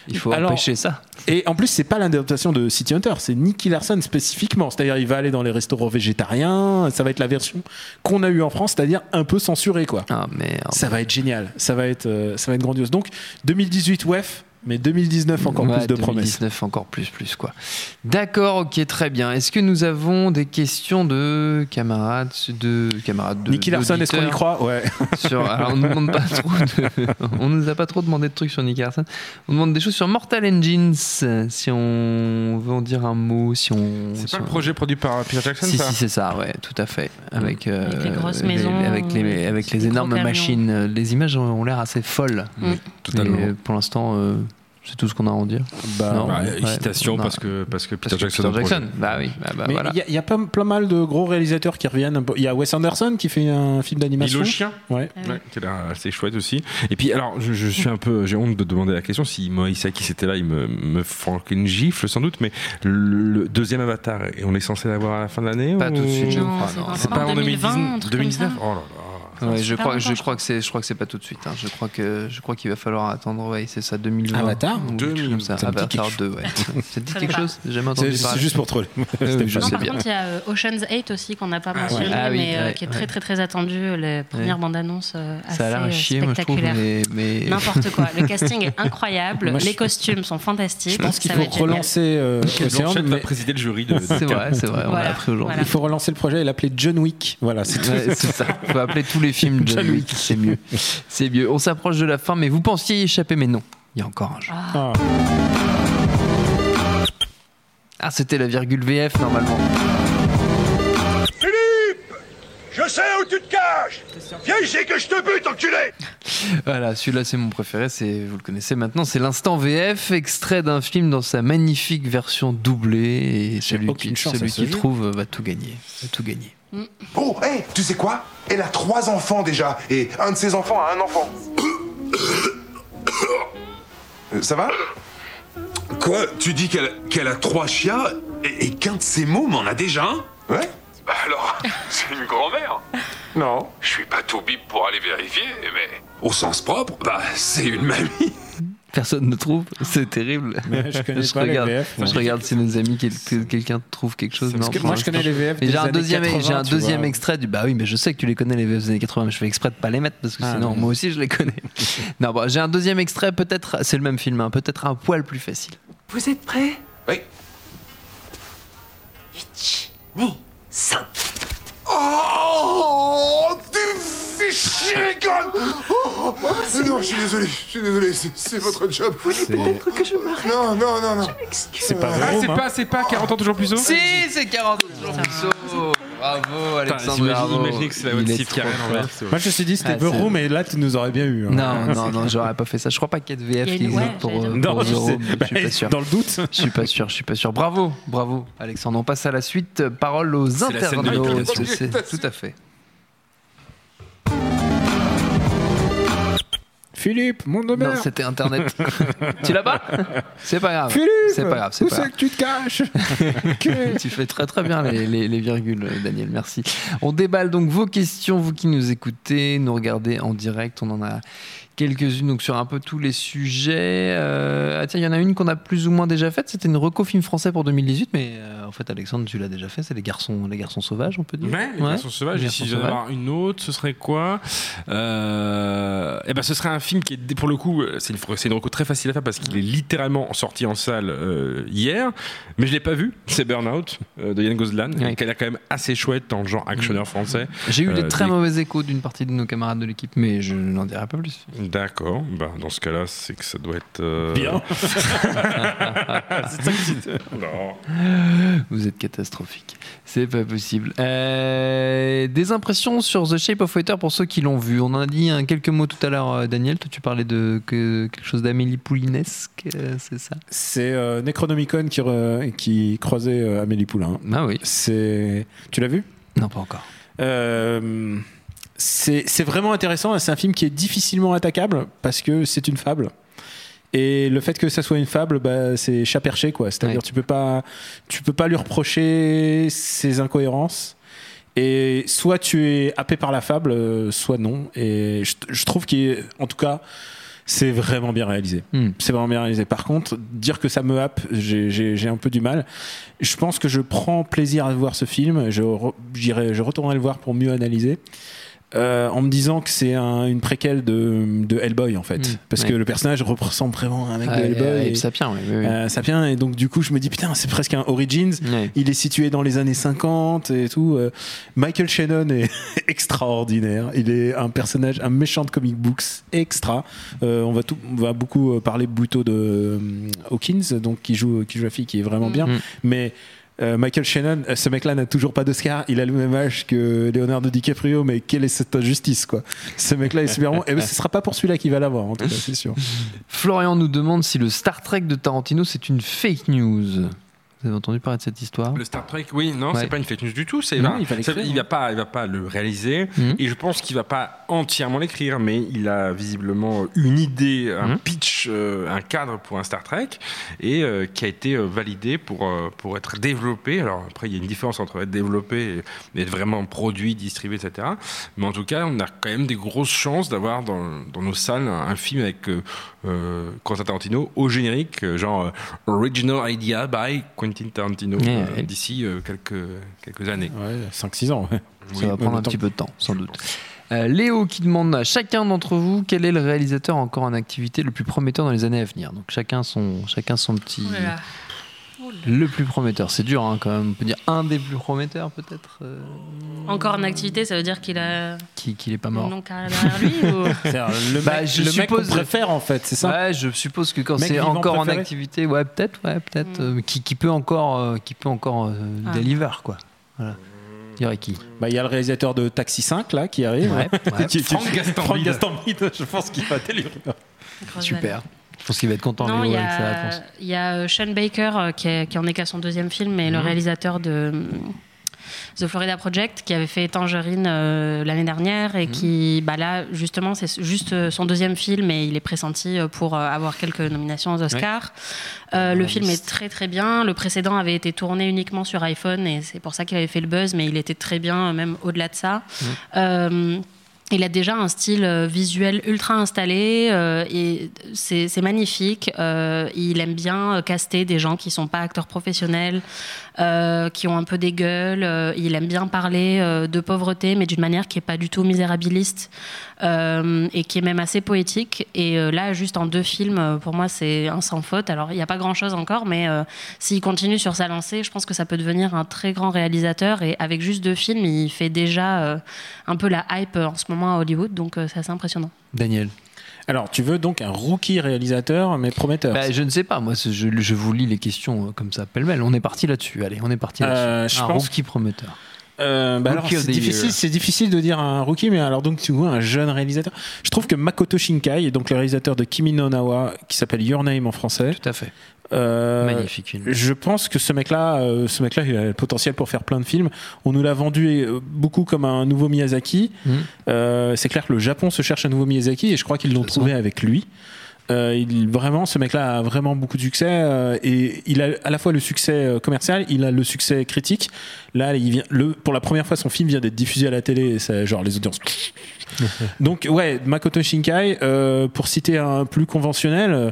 Il faut Alors- empêcher ça. Et en plus, c'est pas l'adaptation de City Hunter, c'est Nicky Larson spécifiquement. C'est-à-dire, il va aller dans les restaurants végétariens. Ça va être la version qu'on a eue en France, c'est-à-dire un peu censurée, quoi. Ah merde. Ça va être génial. Ça va être, euh, ça va être grandiose. Donc, 2018, WEF, mais 2019, encore Ouais, plus de promesses. 2019 encore plus plus quoi. D'accord, ok, très bien. Est-ce que nous avons des questions de camarades de camarades de Nicky Larson, est-ce qu'on y croit? Ouais. sur, alors on nous demande pas trop de- on nous a pas trop demandé de trucs sur Nicky Larson. On demande des choses sur Mortal Engines si on veut en dire un mot, si on C'est si pas le projet produit par Peter Jackson, Si, ça? si, c'est ça, ouais, tout à fait. Avec, euh, Avec les grosses les- maisons, avec les, avec énormes machines. Les images ont ont l'air assez folles. Mm. Totalement. Mais, euh, pour l'instant, euh, c'est tout ce qu'on a à en dire. Bah, Non. Bah, Ouais. hésitation Non. parce que parce que Peter Parce que Jackson. Peter le. Jackson. Bah oui, bah, bah, Mais il voilà. y, a- il y a pas plein mal de gros réalisateurs qui reviennent. Il y a Wes Anderson qui fait un film d'animation. Milo Chien. Ouais. Ah. Ouais, qui a l'air assez chouette aussi. Et puis, alors, je, je suis un peu, j'ai honte de demander la question. Si Moïsaki c'était là, il me, me ferait une gifle sans doute. Mais le, le deuxième Avatar, et on est censé l'avoir à la fin de l'année Pas ou- tout de suite, je Non, crois. c'est pas C'est pas en en 2020, un 2019 truc 2019 comme ça. Oh là là. Ouais, je crois, je crois que c'est, je crois que c'est pas tout de suite. hein. Je crois que, je crois qu'il va falloir attendre. Ouais, c'est ça, 2020. Avatar ou quelque chose comme ça. Ça Avatar quelque 2, ouais. Ça te dit Ça quelque chose? J'ai jamais C'est entendu c'est parler. juste pour troller. *laughs* Oui, oui, je non, sais par bien. contre, il y a euh, Ocean's 8 aussi qu'on n'a pas mentionné, Ah oui, mais euh, ouais, qui est très très très attendu. Les premières bandes annonces euh, assez Ça a l'air à euh, chier, moi je trouve. Mais, mais... *laughs* N'importe quoi. Le casting est *laughs* incroyable. Moi, je- les costumes sont fantastiques. Je pense qu'il faut relancer Océan, va présider le jury de. C'est vrai, c'est vrai. On l'a Voilà, appris aujourd'hui. voilà. il faut relancer le projet et l'appeler John Wick. Voilà, c'est c'est ça. Faut appeler tous les films John, John Wick. C'est mieux. C'est mieux. On s'approche de la fin, mais vous pensiez y échapper, mais non. Il y a encore un jeu. Ah. Ah, c'était la virgule VF normalement. Je sais où tu te caches Viens ici que je te bute, enculé *laughs* Voilà, celui-là c'est mon préféré, c'est vous le connaissez maintenant, c'est l'instant VF, extrait d'un film dans sa magnifique version doublée et celui qui, chance celui qui trouve va tout gagner, va tout gagner. Oh, hé, tu sais quoi? Elle a trois enfants déjà, et un de ses enfants a un enfant. *coughs* Euh, Ça va? Quoi? Tu dis qu'elle a trois chiens et, et qu'un de ses mômes en a déjà un? Ouais Bah alors, *laughs* c'est une grand-mère. Non. Je suis pas tout bip pour aller vérifier, mais Au sens propre, bah, c'est une mamie. Personne ne trouve, c'est terrible. Mais je connais *laughs* pas les regarde, VF, moi. je regarde si nos amis quel- que quelqu'un trouve quelque chose. Parce Non, que pour moi, je connais les VF j'ai un années deuxième, 80, j'ai un deuxième extrait du. Bah oui, mais je sais que tu les connais les VF des années 80, mais je fais exprès de pas les mettre parce que Ah, sinon, moi aussi, je les connais. non, bon, j'ai un deuxième extrait, peut-être, c'est le même film, hein, peut-être un poil plus facile. Vous êtes prêts? Oui. Oh Tu fais chier, God oh, Non, je suis désolé, je suis désolé, c'est- votre job. Peut-être que je m'arrête. Non, non, non, non. C'est pas Ah, vrai. c'est pas, c'est pas 40 ans toujours plus haut Si, c'est 40 jours plus haut. Bravo, Alexandre. Imagine, bravo. imaginez que c'est la en fort. VF. c'est Moi, je me suis dit, c'était Ah, Room, et là, tu nous aurais bien eu. hein. Non, non, *laughs* non, j'aurais pas fait ça. Je crois pas qu'il y ait de VF a qui ouais, existe pour, dire. pour Non, je. Room. Bah, Je suis pas sûr. Dans le doute. Je suis pas sûr, je suis pas sûr. Bravo, bravo, Alexandre. On passe à la suite. Parole aux C'est la scène de internautes. Tout à fait. Philippe, mon de Non, c'était Internet. *laughs* tu l'as pas? C'est pas grave. Philippe C'est pas grave. C'est Où c'est que tu te caches? *laughs* Tu fais très très bien les, les- les virgules, Daniel. Merci. On déballe donc vos questions, vous qui nous écoutez, nous regardez en direct. On en a quelques-unes donc sur un peu tous les sujets. Euh, ah tiens, il y en a une qu'on a plus ou moins déjà faite. C'était une reco film français pour 2018, mais euh, en fait, Alexandre, tu l'as déjà fait. C'est les garçons, les garçons sauvages, on peut dire. Ouais, les garçons sauvages. Les Et si garçons devais avoir une autre, ce serait quoi? Euh, Eh ben, ce serait un film qui est, pour le coup, c'est une, reco très facile à faire parce qu'il est littéralement sorti en salle hier, mais je l'ai pas vu. C'est Burnout de Yann Gozlan, Ouais. qui a l'air quand même assez chouette dans le genre actionneur français. J'ai eu des très des- mauvais échos d'une partie de nos camarades de l'équipe, mais je n'en dirai pas plus. D'accord. Bah, dans ce cas-là, c'est que ça doit être euh, Bien. *laughs* c'est ça que tu- Non. Vous êtes catastrophique. C'est pas possible. Euh, des impressions sur The Shape of Water pour ceux qui l'ont vu. On en a dit hein, quelques mots tout à l'heure, euh, Daniel. Toi, tu parlais de que- quelque chose d'Amélie Poulinesque, euh, c'est ça? C'est euh, Necronomicon qui, re- qui croisait euh, Amélie Poulain. Ah oui. C'est. Tu l'as vu? Non, pas encore. Euh, c'est vraiment intéressant. C'est un film qui est difficilement attaquable parce que c'est une fable. Et le fait que ça soit une fable, bah, c'est chat perché, quoi. C'est-à-dire, Ouais. tu peux pas, tu peux pas lui reprocher ses incohérences. Et soit tu es happé par la fable, euh, soit non. Et je, je trouve qu'en tout cas, c'est vraiment bien réalisé. Hmm. C'est vraiment bien réalisé. Par contre, dire que ça me happe, j'ai- un peu du mal. Je pense que je prends plaisir à voir ce film. Je, re- je retournerai le voir pour mieux analyser. Euh, en me disant que c'est un- une préquelle de, de Hellboy en fait, Mm, parce ouais. que le personnage ressemble vraiment à un mec Ah, de Hellboy. et et- Sapien, oui, oui, oui. euh, Sapien, et donc du coup je me dis putain c'est presque un Origins. Ouais. Il est situé dans les années 50 et tout. Euh, Michael Shannon est *laughs* extraordinaire. Il est un personnage, un méchant de comic books extra. Euh, on va tout, on va beaucoup euh, parler plutôt de euh, Hawkins, donc qui joue, qui joue la fille, qui est vraiment bien. Mm. Mais euh, Michael Shannon, euh, ce mec-là n'a toujours pas d'Oscar. Il a le même âge que Leonardo DiCaprio, mais quelle est cette injustice, quoi? Ce mec-là est super bon. Et ben, ce sera pas pour celui-là qu'il va l'avoir, en tout cas, c'est sûr. Florian nous demande si le Star Trek de Tarantino c'est une fake news. Vous avez entendu parler de cette histoire Le Star Trek, oui, non, Ouais. c'est pas une fake news du tout. C'est Non, il ça- il va pas, il va pas le réaliser. Mhm. Et je pense qu'il va pas entièrement l'écrire, mais il a visiblement une idée, un Mhm. pitch, euh, un cadre pour un Star Trek, et euh, qui a été euh, validé pour euh, pour être développé. Alors après, il y a une différence entre être développé et être vraiment produit, distribué, etc. Mais en tout cas, on a quand même des grosses chances d'avoir dans, dans nos salles un, film avec Quentin Tarantino au générique, genre Original Idea by Quentin Tarantino Ouais, euh, ouais. d'ici euh, quelques quelques années. Ouais, 5-6 ans. ouais. Ça Oui, va prendre un petit peu de temps, sans doute. Euh, Léo qui demande à chacun d'entre vous quel est le réalisateur encore en activité le plus prometteur dans les années à venir? Donc chacun son, chacun son petit. Oh là là. Le plus prometteur, c'est dur hein, quand même. On peut dire un des plus prometteurs peut-être euh, Encore en activité, ça veut dire qu'il a qui qu'il est pas mort. derrière lui ou... *laughs* C'est-à-dire, le Bah, mec, je le mec suppose- préfère, en fait, c'est ça Ouais, je suppose que quand c'est encore en activité, ouais, peut-être, ouais, peut-être, Mm. euh, qui, qui peut encore, euh, qui peut encore euh, Ah. deliver quoi. Voilà. Dirais qui? Bah, Il y a le réalisateur de Taxi 5 là qui arrive. Ouais, ouais. *laughs* Qui- qui- Franck Gastambide. Franck Gastambide, je pense qu'il va délivrer. Super. Je pense qu'il va être content Non, il y, a, il y a Sean Baker euh, qui, est- qui en est qu'à son deuxième film, et le Mhm. réalisateur de euh, The Florida Project qui avait fait Tangerine euh, l'année dernière et qui, bah là, justement, c'est juste son deuxième film et il est pressenti pour euh, avoir quelques nominations aux Oscars. Euh, le film est très très bien. Le précédent avait été tourné uniquement sur iPhone et c'est pour ça qu'il avait fait le buzz, mais il était très bien, même au-delà de ça. Euh, il a déjà un style euh, visuel ultra installé euh, et c'est magnifique. Euh, il aime bien euh, caster des gens qui sont pas acteurs professionnels, euh, qui ont un peu des gueules. Euh, il aime bien parler euh, de pauvreté, mais d'une manière qui est pas du tout misérabiliste et qui est même assez poétique. Et là, juste en deux films, pour moi, c'est un sans faute. Alors, il n'y a pas grand-chose encore, mais s'il continue sur sa lancée, je pense que ça peut devenir un très grand réalisateur. Et avec juste deux films, il fait déjà un peu la hype en ce moment à Hollywood, donc c'est assez impressionnant. Daniel. Alors, tu veux donc un rookie réalisateur, mais prometteur Bah, je ne sais pas, moi je, je vous lis les questions euh, comme ça, pêle-mêle. On est parti là-dessus, allez, on est parti là-dessus. Euh, je un pense- rookie prometteur. Euh, bah alors, difficile, c'est difficile de dire un rookie, mais alors donc tu vois un jeune réalisateur. Je trouve que Makoto Shinkai, donc le réalisateur de Kimi no Nawa, qui s'appelle Your Name en français, Tout à fait. Euh, Magnifique film. Je pense que ce mec-là, euh, ce mec-là, il a le potentiel pour faire plein de films. On nous l'a vendu euh, beaucoup comme un nouveau Miyazaki. Euh, c'est clair que le Japon se cherche un nouveau Miyazaki et je crois qu'ils l'ont trouvé avec lui. Il, vraiment, ce mec-là a vraiment beaucoup de succès et il a à la fois le succès commercial, il a le succès critique. Là, il vient, le, pour la première fois, son film vient d'être diffusé à la télé et ça, genre les audiences. *laughs* Donc, ouais, Makoto Shinkai, pour citer un plus conventionnel.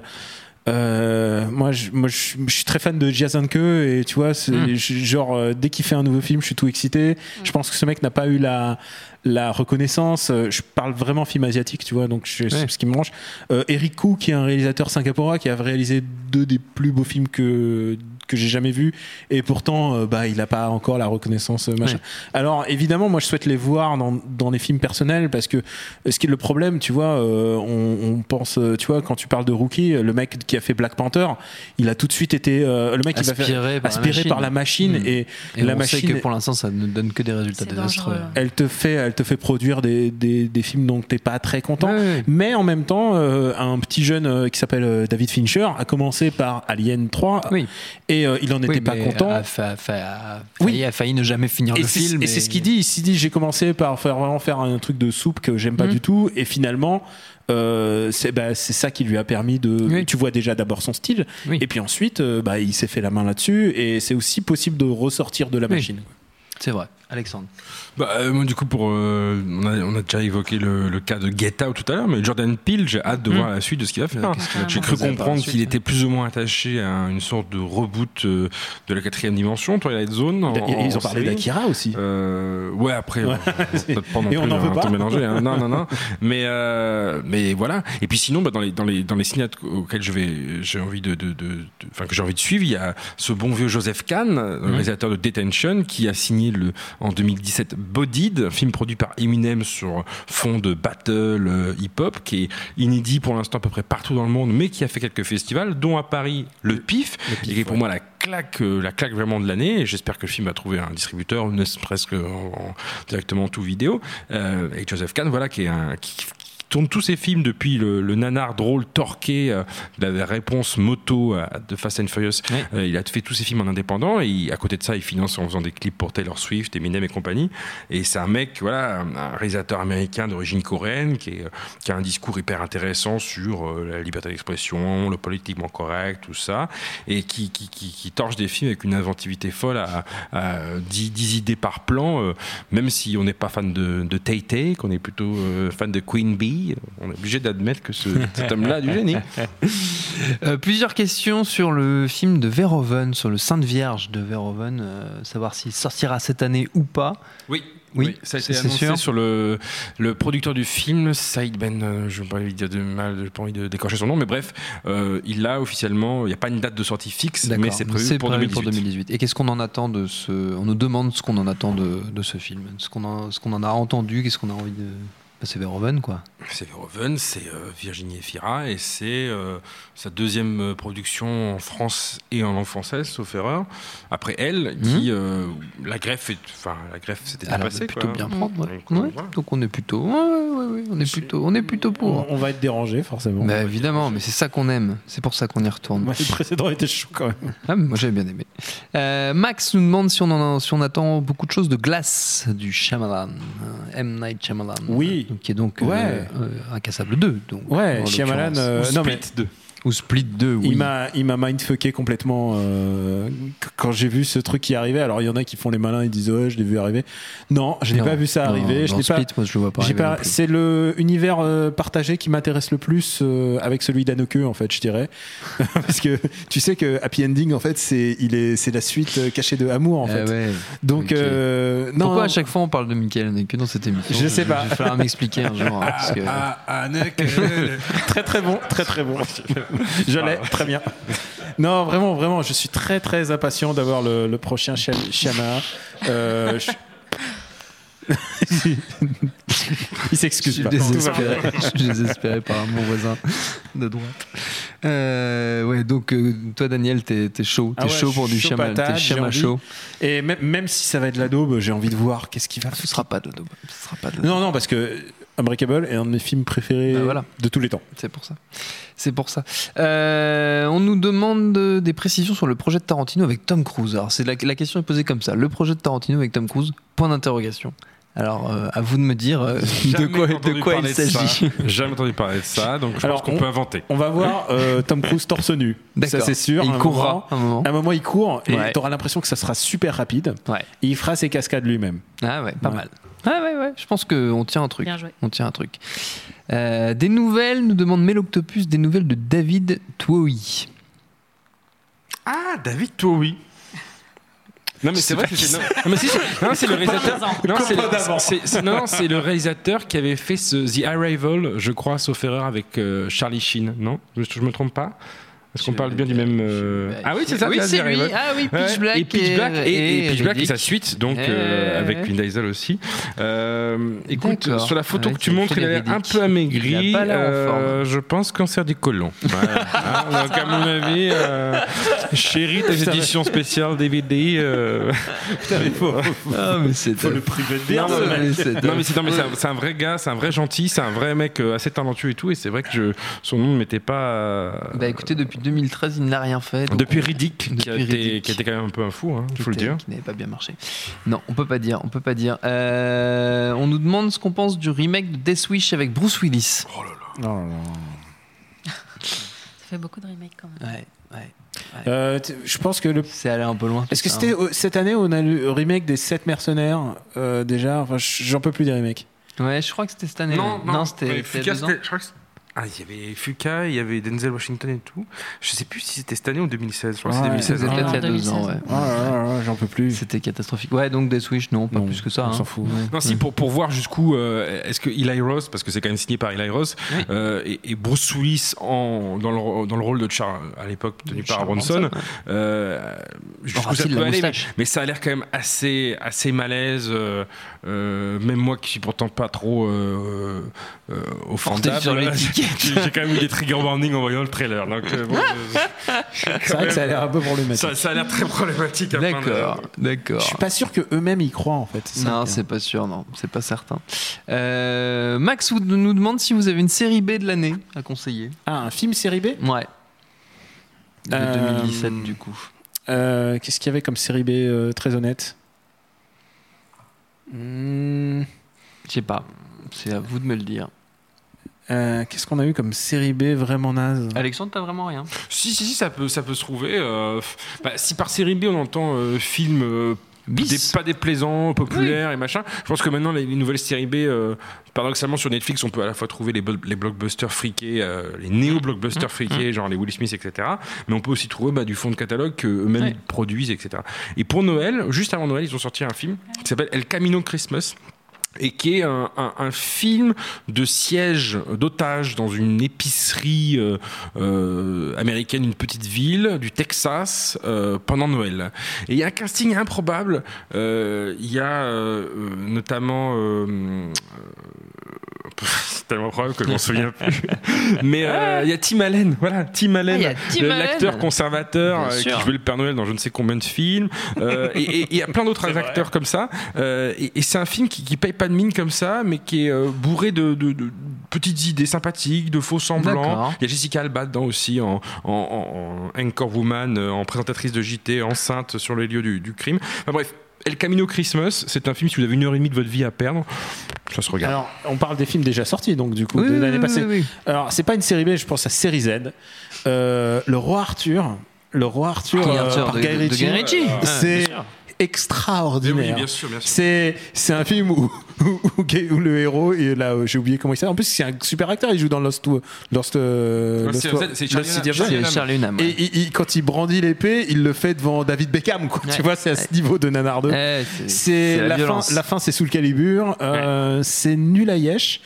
Euh, moi, je, moi je, je suis très fan de Jason Ke et tu vois, Mm. je- genre euh, dès qu'il fait un nouveau film, je suis tout excité. Je pense que ce mec n'a pas eu la la reconnaissance. Euh, Je parle vraiment film asiatique, tu vois, donc je- c'est Ouais. ce qui me branche. Euh, Eric Koo, qui est un réalisateur singapourien, qui a réalisé deux des plus beaux films que que j'ai jamais vus, et pourtant, euh, bah, il n'a pas encore la reconnaissance euh, machin. Ouais. Alors évidemment, moi, je souhaite les voir dans dans les films personnels parce que euh, ce qui est le problème, tu vois, euh, on, on pense, tu vois, quand tu parles de Rookie, le mec qui a fait Black Panther, il a tout de suite été euh, le mec qui va faire Aspiré par la aspiré machine. par la machine et, Et la on machine sait que pour l'instant ça ne donne que des résultats désastreux. dangereux. elle te fait elle te fait produire des, des, des films dont t'es pas très content Ouais, ouais. mais en même temps euh, un petit jeune qui s'appelle David Fincher a commencé par Alien 3 Oui. et Euh, il en était Oui, pas mais content. A, fa- fa- a Oui. failli, a failli ne jamais finir Et le film. et c'est ce qu'il dit. Il s'est dit j'ai commencé par faire vraiment faire un truc de soupe que j'aime pas Mhm. du tout, et finalement. euh, c'est bah, c'est ça qui lui a permis de. Oui. Tu vois déjà d'abord son style, et puis ensuite, euh, bah, il s'est fait la main là-dessus, et c'est aussi possible de ressortir de la machine. C'est vrai, Alexandre. Bah, euh, moi, du coup, pour, euh, on, a, on a déjà évoqué le, le cas de Get Out tout à l'heure, mais Jordan Peele, j'ai hâte de Mm. voir la suite de ce qu'il va faire. J'ai cru comprendre qu'il était plus ou moins attaché à une sorte de reboot euh, de la quatrième dimension, Twilight Zone. en- Et ils ont parlé d'Akira aussi. Euh, ouais, après, Ouais. on va peut-être pas *laughs* non Et on plus n'en veut hein, pas. mélanger. hein. Non, non, non. Mais, euh, mais voilà. Et puis sinon, bah, dans les dans les dans les cinéastes auxquels je vais, j'ai envie de, de, de- de- enfin que j'ai envie de suivre, il y a ce bon vieux Joseph Kahn, le réalisateur de Detention, qui a signé le en 2017 Bodied, un film produit par Eminem sur fond de battle euh, hip-hop, qui est inédit pour l'instant à peu près partout dans le monde, mais qui a fait quelques festivals, dont à Paris le PIF, et qui est pour moi la claque, euh, la claque vraiment de l'année. J'espère que le film va trouver un distributeur, ne serait-ce que en- en- directement tout vidéo. Euh, et Joseph Kahn, voilà, qui est un qui tourne tous ses films depuis le, le nanar drôle torqué euh, de la réponse moto à- de Fast and Furious. Euh, il a fait tous ses films en indépendant et il- à côté de ça, il finance en faisant des clips pour Taylor Swift, Eminem et compagnie. Et c'est un mec, voilà, un, réalisateur américain d'origine coréenne qui, est, euh, qui a un discours hyper intéressant sur euh, la liberté d'expression, le politiquement correct, tout ça, et qui, qui, qui, qui torche des films avec une inventivité folle à, à 10, 10 idées par plan, euh, même si on n'est pas fan de, de Tay Tay, qu'on est plutôt euh, fan de Queen Bee, on est obligé d'admettre que ce, cet homme-là a du génie. *laughs* Euh, plusieurs questions sur le film de Verhoeven, sur le Sainte Vierge de Verhoeven, euh, savoir s'il sortira cette année ou pas. Oui. Oui, ça a été c'est annoncé sûr. sur le, le producteur du film, Saïd Ben, euh, je n'ai pas envie de dire de mal, j'ai pas envie de décrocher son nom, mais bref, euh, il l'a officiellement, il n'y a pas une date de sortie fixe, mais c'est prévu pour 2018. 2018. Et qu'est-ce qu'on en attend de ce On nous demande ce qu'on en attend de, de ce film, ce qu'on en, ce qu'on en a entendu, qu'est-ce qu'on a envie de. Bah, c'est Verhoeven, quoi. C'est Verhoeven, c'est euh, Virginie Efira et c'est euh, sa deuxième euh, production en France et en langue française, sauf erreur. Après elle, qui euh, la greffe, enfin la greffe, c'était dépassé. plutôt quoi. bien prendre. ouais. Donc, Ouais, voilà. Donc on est plutôt, ouais, ouais, ouais, on est plutôt, on est plutôt pour. On, on va être dérangé forcément. Bah, évidemment, mais c'est ça qu'on aime. C'est pour ça qu'on y retourne. Moi, le précédent était chaud quand même. Ah, moi j'avais bien aimé. Euh, Max nous demande si on, en a- si on attend beaucoup de choses de Glace du Shyamalan, euh, M Night Shyamalan. Oui. Donc, qui est donc Ouais. euh, euh, Incassable 2. Donc, Ouais, Shyamalan. euh, Ou non, mais Split 2. Ou Split 2, oui. Il m'a, il m'a mindfucké complètement euh, qu- quand j'ai vu ce truc qui arrivait. Alors il y en a qui font les malins, ils disent ouais, je l'ai vu arriver. Non, je n'ai pas vu ça non, arriver. je pas. Split, moi je le vois pas. j'ai c'est le univers euh, partagé qui m'intéresse le plus euh, avec celui d'Anneke en fait, je dirais, *laughs* parce que tu sais que Happy Ending en fait c'est il est c'est la suite euh, cachée de Amour en Ah fait. ouais. Donc euh, non, Pourquoi à chaque fois on parle de Michael Haneke dans cette émission? Je sais pas. Il va falloir m'expliquer un jour. hein, parce que... *laughs* Ah, *laughs* très très bon, très très bon. *laughs* Je l'ai, très bien. *laughs* Non, vraiment, vraiment, je suis très très impatient d'avoir le, le prochain Shyamalan. Euh, je- *laughs* Il s'excuse pas. Désespéré. Je suis désespéré par mon voisin de droite. Euh, ouais, donc euh, toi Daniel, t'es es chaud, t'es Ah ouais, chaud pour je du patate, t'es chaud. Et même, même si ça va être de la daube, j'ai envie de voir qu'est-ce qu'il va Ce sera pas de la daube. Ce sera pas de la Non, non, parce que Unbreakable est un de mes films préférés Bah voilà. de tous les temps. C'est pour ça. C'est pour ça. Euh, on nous demande de- des précisions sur le projet de Tarantino avec Tom Cruise. Alors, c'est la, la question est posée comme ça. Le projet de Tarantino avec Tom Cruise Point d'interrogation. Alors, euh, à vous de me dire euh, de quoi, de entendu quoi il s'agit. Jamais entendu parler de ça, donc je Alors, pense qu'on on- peut inventer. On va voir euh, Tom Cruise torse nu. Ça, c'est sûr. Et il un courra moment- un moment. À un moment, il court et Ouais. tu auras l'impression que ça sera super rapide. Ouais. Et il fera ses cascades lui-même. Ah ouais, pas Ouais. mal. Ah ouais, ouais. Je pense qu'on tient un truc. Bien joué. On tient un truc. Euh, des nouvelles, nous demande Meloctopus, des nouvelles de David Twohy. Ah, David, oui. Non mais c'est vrai que c'est non, non, mais si, c'est- non, c'est le réalisateur non c'est le, c'est- c'est- non, non, c'est le réalisateur qui avait fait ce The Arrival je crois sauf erreur avec euh, Charlie Sheen non? Je, je me trompe pas? Est-ce qu'on parle bien du même euh, ah oui c'est ça Oui, The c'est lui. Ah oui, Pitch Black et Pitch Black et, et et Pitch Black et sa suite donc euh, avec. Vin Diesel aussi Euh, écoute sur la photo Ouais, que tu montres il a l'air un peu amaigri Il a pas l'air en Euh, forme. je pense cancer du côlon *laughs* Voilà. Ah, donc à mon avis euh, chérie ta édition spéciale DVD euh, *laughs* Ah, mais c'est Faut le priver de bière, non, ce mais- c'est- non, mais c'est c'est un, vrai gars, c'est un vrai gentil, c'est un vrai mec assez talentueux et tout. Et c'est vrai que je, son nom ne m'était pas. Bah écoutez, depuis depuis 2013, il n'a rien fait. Depuis on- Riddick, qui a, Depuis été, Riddick. qui quand même un peu un fou, hein, il faut le était- dire. qui n'avait pas bien marché. Non, on peut pas dire, on peut pas dire. Euh, on nous demande ce qu'on pense du remake de Death Wish avec Bruce Willis. Oh là là. Ça fait beaucoup de remakes quand même. Ouais, ouais. Euh, je pense que le. C'est allé un peu loin. Est-ce que ça, c'était hein. euh, cette année où on a le remake des 7 mercenaires euh, déjà? Enfin, j'en peux plus des remakes. Ouais, je crois que c'était cette année. Non, ouais. non, c'était mais c'était il y Fuka, a deux ans. c'était- je crois que Ah, il y avait Fuka, il y avait Denzel Washington et tout. Je sais plus si c'était cette année ou 2016. Je crois que Ouais, c'est 2016. C'était hein. peut-être il y a deux 2016. ans, ouais. Ah j'en peux plus. C'était catastrophique. Ouais, donc Death Wish, non, pas Non, plus que ça. on hein. s'en fout. Ouais. Non, si, pour, pour voir jusqu'où euh, est-ce que Eli Ross, parce que c'est quand même signé par Eli Ross, Oui. euh, et, et Bruce Willis en, dans, le, dans le rôle de Charles, à l'époque tenu par Bronson, euh, jusqu'où ça peut aller, mais, mais ça a l'air quand même assez, assez malaise. euh, euh, même moi qui suis pourtant pas trop euh, euh, offendable, sur *laughs* j'ai j'ai quand même eu des trigger warnings en voyant le trailer. Donc, euh, bon, C'est vrai que ça a l'air un peu problématique. ça, ça a l'air très problématique. à plein de- D'accord, d'accord. Je suis pas sûr que eux-mêmes y croient en fait. Non, c'est pas sûr, non, c'est pas certain. Euh, Max vous- nous demande si vous avez une série B de l'année à conseiller. Ah, un film série B? Ouais. De Euh, 2017 du coup. Euh, Qu'est-ce qu'il y avait comme série B euh, très honnête? Hmm, Je sais pas. C'est à vous de me le dire. Euh, Qu'est-ce qu'on a eu comme série B vraiment naze Alexandre, t'as vraiment rien Si, si, si, ça peut, ça peut se trouver. euh, bah, si par série B, on entend euh, film euh, des- pas déplaisant, populaire et machin, je pense que maintenant, les, les nouvelles séries B, euh, paradoxalement, sur Netflix, on peut à la fois trouver les, blo- les blockbusters friqués, euh, les néo-blockbusters Mmh. friqués, genre les Will Smith, etc. Mais on peut aussi trouver bah, du fond de catalogue qu'eux-mêmes Ouais. produisent, etc. Et pour Noël, juste avant Noël, ils ont sorti un film qui s'appelle El Camino Christmas et qui est un, film de siège d'otages dans une épicerie euh, euh, américaine, une petite ville du Texas euh, pendant Noël. Et il y a un casting improbable. Il y a notamment c'est tellement probable que je m'en souviens plus. *laughs* Mais euh, il y a Tim Allen, voilà, Tim Allen, Ah, Allen. l'acteur conservateur euh, qui jouait le Père Noël dans je ne sais combien de films. Euh, *laughs* et il y a plein d'autres acteurs comme ça. Euh, et et c'est un film qui, qui paye pas de mine comme ça, mais qui est euh, bourré de, de- de petites idées sympathiques, de faux semblants. Il y a Jessica Alba dedans aussi, en, en, en- en anchor woman, en présentatrice de JT, enceinte sur les lieux du, du crime. Enfin bref. El Camino Christmas, c'est un film si vous avez une heure et demie de votre vie à perdre, ça se regarde. Alors, on parle des films déjà sortis, donc du coup, Oui, de oui, l'année oui, passée. oui, oui. Alors, c'est pas une série B, je pense à série Z. Euh, le Roi Arthur. Le Roi Arthur, King euh, Arthur par de- Guy Ritchie. Ah, C'est sûr. extraordinaire. Oui, bien sûr, bien sûr. C'est c'est un film où, où, où où le héros et là euh, j'ai oublié comment il s'appelle. En plus c'est un super acteur. Il joue dans Lost Lost, euh, Ouais, Lost- c'est- Lost Charlie Hunnam. C'est Charlie Hunnam. Et ouais. il- il- quand il brandit l'épée, il le fait devant David Beckham. Quoi. Ouais. Tu vois, c'est à ce Ouais. niveau de Nanardeux. Eh, C'est la, fin, la fin, c'est sous le calibre. Euh, C'est nul à yesh.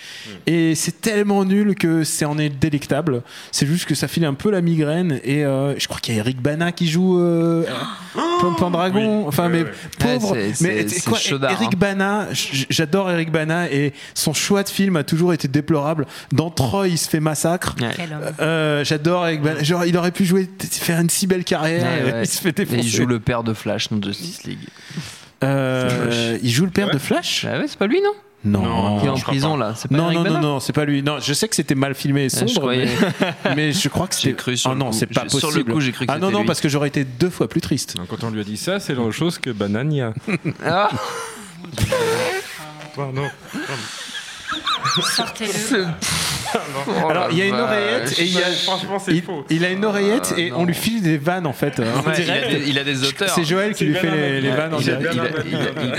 Et c'est tellement nul que c'est en est délectable. C'est juste que ça file un peu la migraine. Et euh, je crois qu'il y a Eric Bana qui joue euh, *gasps* Pan- Pandragon. Enfin, mais pauvre. Ouais, c'est- mais quoi, Eric hein. Bana, j- j'adore Eric Bana. Et son choix de film a toujours été déplorable. Dans Troy, il se fait massacre. Ouais. Euh, j'adore Eric Bana. Genre, il aurait pu jouer, faire une si belle carrière. Ouais, ouais. Il se fait Et défoncer. il joue le père de Flash dans Justice League. Euh, il joue le père Ouais. de Flash? Bah ouais, c'est pas lui, non? Non, Qui est en prison pas. là. Pas Non, Eric non, non, Bana? non, c'est pas lui. Non, je sais que c'était mal filmé et Ah, je sombre, *laughs* mais, je crois que J'ai c'était. cru sur ah non, c'est pas J'ai- possible. sur le coup, j'ai cru que Ah non, non, lui. parce que j'aurais été deux fois plus triste. Quand on lui a dit ça, c'est la même chose que Banania. Ah, *laughs* Pardon. Sortez-le. Oh Alors, il y a une oreillette et il y a. Franchement, c'est Il, faux. il a une oreillette Ah, et non. on lui file des vannes en fait. en Ouais, il, a des, il a des auteurs. C'est Joël qui C'est lui fait les, vannes en il, a, direct.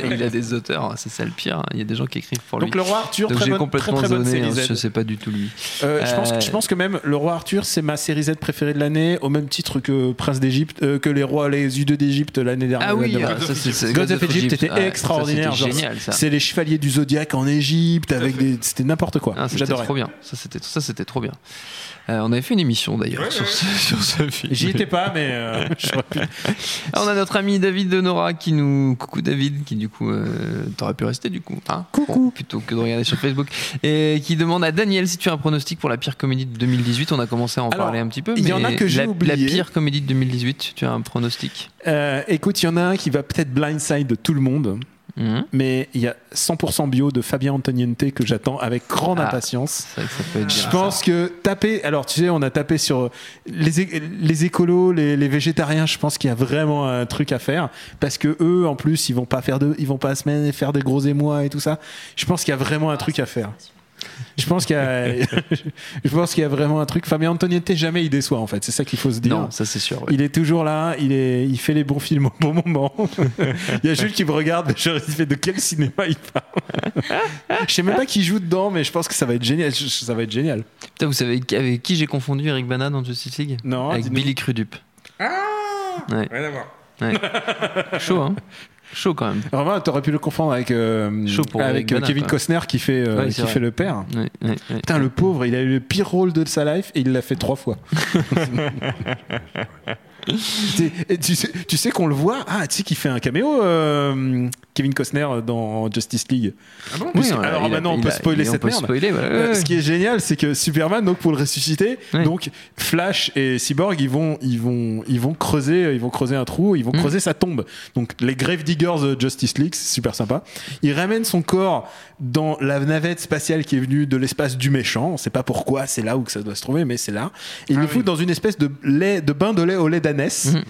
il a- des auteurs, c'est ça le pire. hein. Il y a des gens qui écrivent pour lui. Donc le roi Arthur, Donc très j'ai bonne, très, complètement très bonne zoné, série hein, Z. je sais pas du tout lui. Euh, je, pense, Euh, je pense que même le roi Arthur, c'est ma série Z préférée de l'année, au même titre que Prince d'Égypte, euh, que les rois, les U2 d'Égypte l'année dernière. Ah oui, ah, c'est c'est- Gods of Egypt était ça, extraordinaire. C'était genre, génial ça. C'est les chevaliers du zodiaque en Égypte avec des. C'était n'importe quoi. Ah, J'adorais. trop bien. Ça c'était ça c'était trop bien. Euh, on avait fait une émission d'ailleurs sur, ce, *laughs* sur ce film. J'y étais pas, mais euh, *laughs* pu. *laughs* On a notre ami David de Nora qui nous. Coucou David, qui du coup. euh, T'aurais pu rester du coup. Hein Coucou. plutôt que de regarder sur Facebook. Et qui demande à Daniel si tu as un pronostic pour la pire comédie de 2018. On a commencé à en Alors, parler un petit peu. il y mais en a que j'ai la, oublié. La pire comédie de 2018, tu as un pronostic? Euh, écoute, il y en a un qui va peut-être blindside de tout le monde. Mhm. mais il y a 100% bio de Fabien Antoniente que j'attends avec grande Ah, impatience. Ça peut être Je pense que taper, alors tu sais, on a tapé sur les, é- les écolos, les, les végétariens. Je pense qu'il y a vraiment un truc à faire parce que eux, en plus, ils vont pas faire de, ils vont pas à semaine faire des gros émois et tout ça. Je pense qu'il y a vraiment un truc à faire. Je pense qu'il y a, *laughs* je pense qu'il y a vraiment un truc. Fabien Antoniente jamais il déçoit en fait. C'est ça qu'il faut se dire. Non, ça c'est sûr. ouais. Il est toujours là, il, est, il fait les bons films au bon moment. *laughs* il y a Jules qui me regarde, il fait de quel cinéma il parle? je sais même pas qui joue dedans, mais je pense que ça va être génial. Je- Ça va être génial. Putain, vous savez avec qui j'ai confondu Eric Bana dans Justice League? Non, Avec. Billy Crudup. Ah Ouais. Rien à voir. Ouais. *laughs* Chaud, hein? Chaud quand même. Vraiment, t'aurais pu le confondre avec, euh, avec euh, Kevin. Costner qui fait, euh, Ouais, qui c'est vrai. fait le père. Ouais, ouais, ouais. Putain, le pauvre, il a eu le pire rôle de sa life et il l'a fait trois fois. *laughs* Tu- sais, tu sais qu'on le voit. Ah, tu sais qu'il fait un caméo, euh, Kevin Costner, dans Justice League. Ah bon Oui, alors a- maintenant, on peut a- spoiler on cette peut merde. spoiler, voilà, Euh, ouais, ouais. Ce qui est génial, c'est que Superman, donc pour le ressusciter, Ouais. donc Flash et Cyborg, ils vont, ils vont, ils vont creuser, ils vont creuser un trou, ils vont Mm. creuser sa tombe. Donc les Grave Diggers de Justice League, c'est super sympa. Ils ramènent son corps dans la navette spatiale qui est venue de l'espace du méchant. On sait pas pourquoi, c'est là où que ça doit se trouver, mais c'est là. Et ils le foutent dans une espèce de lait, de bain de lait au lait Mhm.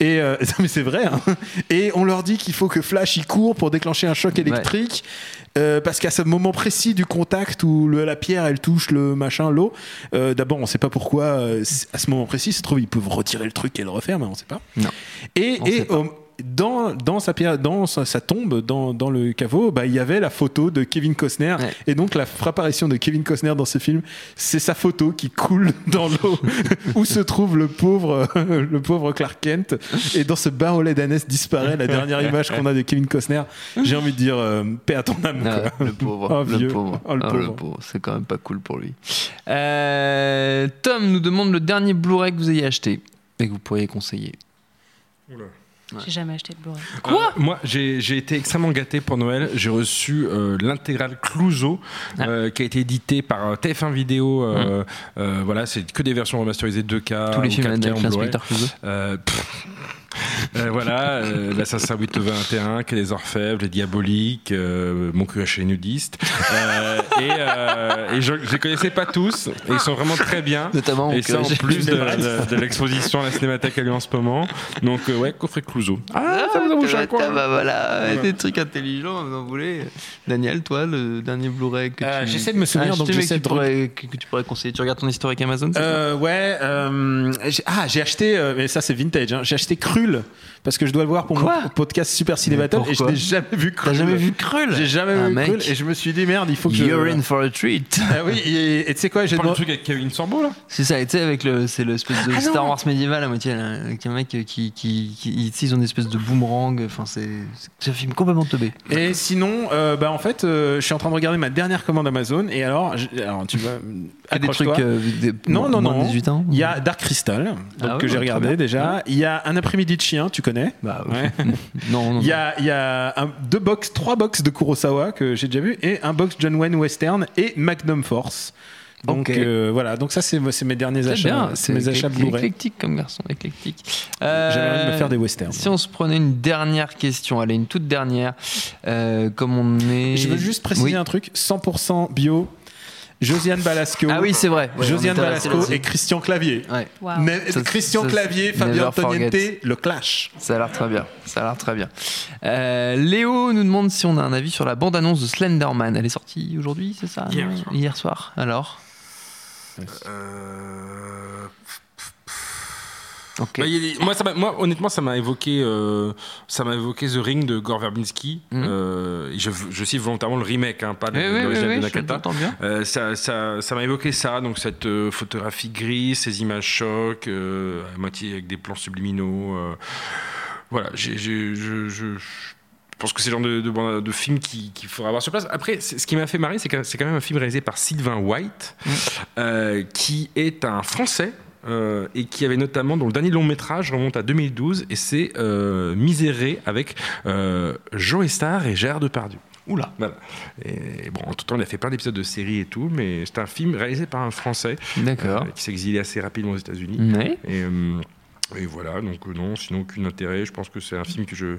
Et euh, *laughs* non, mais c'est vrai. hein. Et on leur dit qu'il faut que Flash y court pour déclencher un choc électrique. euh, parce qu'à ce moment précis du contact où le- la pierre elle touche le machin, l'eau, euh, d'abord on sait pas pourquoi à ce moment précis, ils peuvent retirer le truc et le refaire, mais on sait pas. Non. Et, On et, sait pas. Dans, dans, sa, pierre, dans sa, sa tombe, dans, dans le caveau, bah, il y avait la photo de Kevin Costner. Ouais. Et donc la apparition de Kevin Costner dans ce film, c'est sa photo qui coule dans l'eau *laughs* où se trouve le pauvre, *laughs* le pauvre Clark Kent. Et dans ce lait d'ânesse disparaît la dernière *laughs* image qu'on a de Kevin Costner. J'ai envie de dire, euh, paix à ton âme. Ah, le pauvre, Oh, le vieux. pauvre, Oh, le Ah, pauvre. C'est quand même pas cool pour lui. Euh, Tom nous demande le dernier Blu-ray que vous ayez acheté et que vous pourriez conseiller. J'ai jamais acheté de Blu-ray. Quoi Moi, j'ai été extrêmement gâté pour Noël. J'ai reçu euh, l'intégrale Clouseau, euh, qui a été édité par euh, TF1 Vidéo. euh, euh, voilà, c'est que des versions remasterisées 2K. Tous les films 4K avec en Blu-ray. Euh, voilà, euh, l'Assassin 821, Quai des Orfèvres, Les Diaboliques, euh, Mon cul haché nudiste. Euh, et euh, et je ne les connaissais pas tous, et ils sont vraiment très bien. Notamment et ça en plus de, nudiste. de- de l'exposition à la Cinémathèque à lui en ce moment. Donc, euh, ouais, coffret Clouseau. Ah, ça vous a bouché un coin bah voilà, des trucs intelligents, vous en voulez. Daniel, toi, le dernier Blu-ray que Euh, tu... j'essaie de me souvenir, Ah, donc je j'essaie de- pourrais- que, que tu pourrais conseiller. Tu regardes ton historique Amazon Euh, ouais, euh, ah, j'ai acheté, euh, mais ça c'est vintage, hein, j'ai acheté Krull parce que je dois le voir pour Quoi mon podcast Super Ciné Battle et je n'ai jamais vu Krull. T'as jamais vu Krull J'ai jamais Ah, vu mec. Krull et je me suis dit merde, il faut que je. You're in for a treat. *laughs* Ah oui, et tu sais quoi, j'ai Pas le demandé- truc avec Kevin Sorbo, là C'est ça, et tu sais, avec le, c'est l'espèce de Ah. Star Wars médiéval à moitié, là, avec un mec qui, qui, qui, qui- tu sais, ils ont une espèce de boomerang, enfin, c'est, c'est un film complètement teubé. Et sinon, euh, bah en fait, euh, je suis en train de regarder ma dernière commande Amazon et alors, je- alors tu vas Des trucs, euh, des- non, non, non. 18 ans. Il y a Dark Crystal, donc, Ah ouais, que j'ai regardé déjà. Il y a Un après-midi de chien, tu connais Bah, Ouais. *laughs* non, non, Il y a, il y a un- deux box, trois box de Kurosawa que j'ai déjà vu et un box John Wayne Western et Magnum Force. Donc euh, voilà, donc ça c'est mes derniers C'est achats, bien, c'est mes achats Blu-ray. éclectique comme garçon, éclectique. J'avais envie de me Euh, faire des westerns. Si on se prenait une dernière question, allez, une toute dernière, euh, comme on est. Je veux juste préciser Oui. un truc 100% bio. Josiane Balasco. Ah oui, c'est vrai. Ouais, Josiane Balasco et Christian Clavier. Ouais. Ça, Christian ça, Clavier, Fabien Antoniente, le clash. Ça a l'air très bien. Ça a l'air très bien. Euh, Léo nous demande si on a un avis sur la bande-annonce de Slenderman. Elle est sortie aujourd'hui, c'est ça Hier soir. Hier soir. Alors Euh, Bah, des- moi, ça m'a- moi, honnêtement, ça m'a évoqué, euh, ça m'a évoqué The Ring de Gore Verbinski. Mhm. Euh, je, je cite volontairement le remake, hein, pas le- Oui, de Nakata. Euh, ça, ça, ça m'a évoqué ça, donc cette photographie grise, ces images chocs, à moitié avec des plans subliminaux. voilà, je, je- je pense que c'est le genre de, de, de film qu'il qu'il faudra avoir sur place. Après, ce qui m'a fait marrer, c'est que c'est quand même un film réalisé par Sylvain White, euh, qui est un Français. Euh, et qui avait notamment, dont le dernier long métrage remonte à 2012, et c'est euh, Miséré avec euh, Jean Estar et Gérard Depardieu. Oula voilà. Et bon, en tout temps, il a fait plein d'épisodes de séries et tout, mais c'est un film réalisé par un Français D'accord. euh, qui exilé assez rapidement aux États-Unis. Ouais. Et, euh, Et voilà, donc euh, non, sinon aucun intérêt. Je pense que c'est un film que je.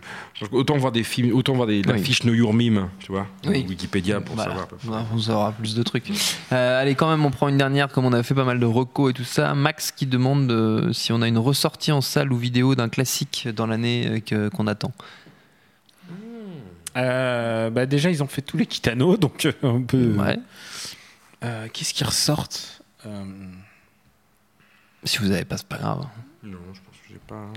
autant voir des films, autant voir des, la Oui. fiche Know Your Meme, tu vois, Oui. Wikipédia pour Voilà. savoir. Ouais, On saura plus de trucs. Euh, allez, quand même, on prend une dernière, comme on a fait pas mal de recos et tout ça. Max qui demande euh, si on a une ressortie en salle ou vidéo d'un classique dans l'année euh, qu'on attend. Euh, bah déjà, ils ont fait tous les Kitano, *laughs* donc on peut. Ouais. Euh, Qu'est-ce qui ressortent Euh, Si vous n'avez pas, c'est pas grave. Non, je pas.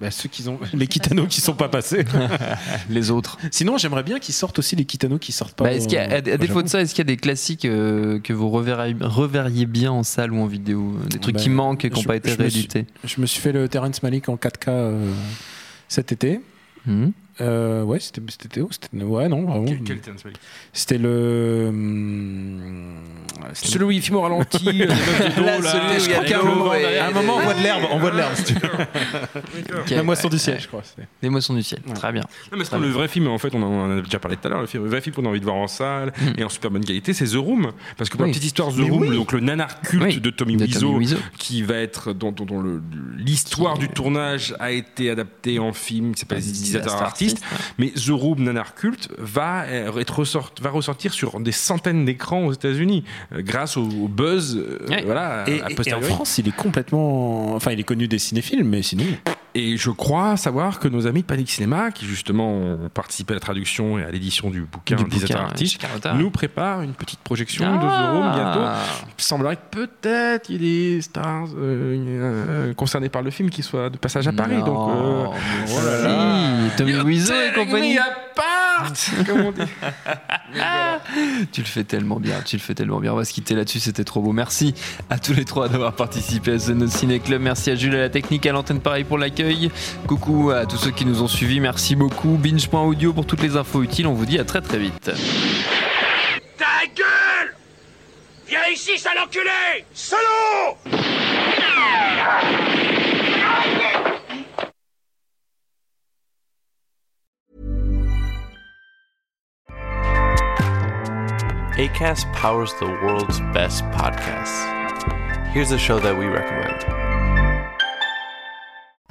bah, ceux qui ont *laughs* les Kitano qui sont pas passés. *laughs* Les autres. Sinon, j'aimerais bien qu'ils sortent aussi les Kitano qui sortent pas. Bah, est-ce qu'il y a, à, à au défaut de ça, est-ce qu'il y a des classiques euh, que vous reverriez, reverriez bien en salle ou en vidéo? Des trucs Bah, qui manquent et qui n'ont pas été réédités? Je me suis fait le Terrence Malick en 4K euh, cet été. Mhm. Euh, ouais, c'était c'était- Ouais, non, vraiment. Quel, quel C'était le. hum, c'était- Celui où il filme au ralenti, *laughs* de dos, Là, là, celui où il y a avec qu'un le moment, vent et- derrière. À un moment, on voit de l'herbe, on voit de l'herbe. si tu veux. La moisson du ciel, je crois. Les moissons du ciel. Ouais. Très bien. Non, mais c'est le vrai film, en fait, on en a déjà parlé tout à l'heure, le, le vrai film qu'on a envie de voir en salle et en super bonne qualité, c'est The Room. Parce que pour Oui. la petite histoire, The Mais Room, oui. donc le nanar culte Oui, de Tommy Wiseau, qui va être, dont, dont- dont le- l'histoire du tournage a été adaptée en film, qui s'appelle Les utilisateurs Artistes. Mais The Room Nanar Culte va, euh, être ressort- va ressortir sur des centaines d'écrans aux États-Unis euh, grâce au, au buzz. euh, Ouais. voilà, Et, a et- et en. France, il est complètement. Enfin, il est connu des cinéphiles, mais sinon. Et je crois savoir que nos amis de Panic Cinéma, qui justement ont participé à la traduction et à l'édition du bouquin Du bouquin, nous préparent une petite projection de The Ah. Room bientôt. Il semblerait que peut-être il y ait des stars euh, euh, concernés par le film qui soient de passage à Paris. Non, donc, euh, oh là là. si, Tommy Wiseau et compagnie. on dit. *laughs* Tu le fais tellement bien, tu le fais tellement bien. On va se quitter là-dessus, c'était trop beau. Merci à tous les trois d'avoir participé à ce No Ciné Club. Merci à Jules à la technique, à l'antenne pareil pour l'accueil. Coucou à tous ceux qui nous ont suivis. Merci beaucoup. Binge.audio pour toutes les infos utiles. On vous dit à très très vite. Ta gueule Viens ici, sale enculé Salaud ACAST powers the world's best podcasts. Here's a show that we recommend.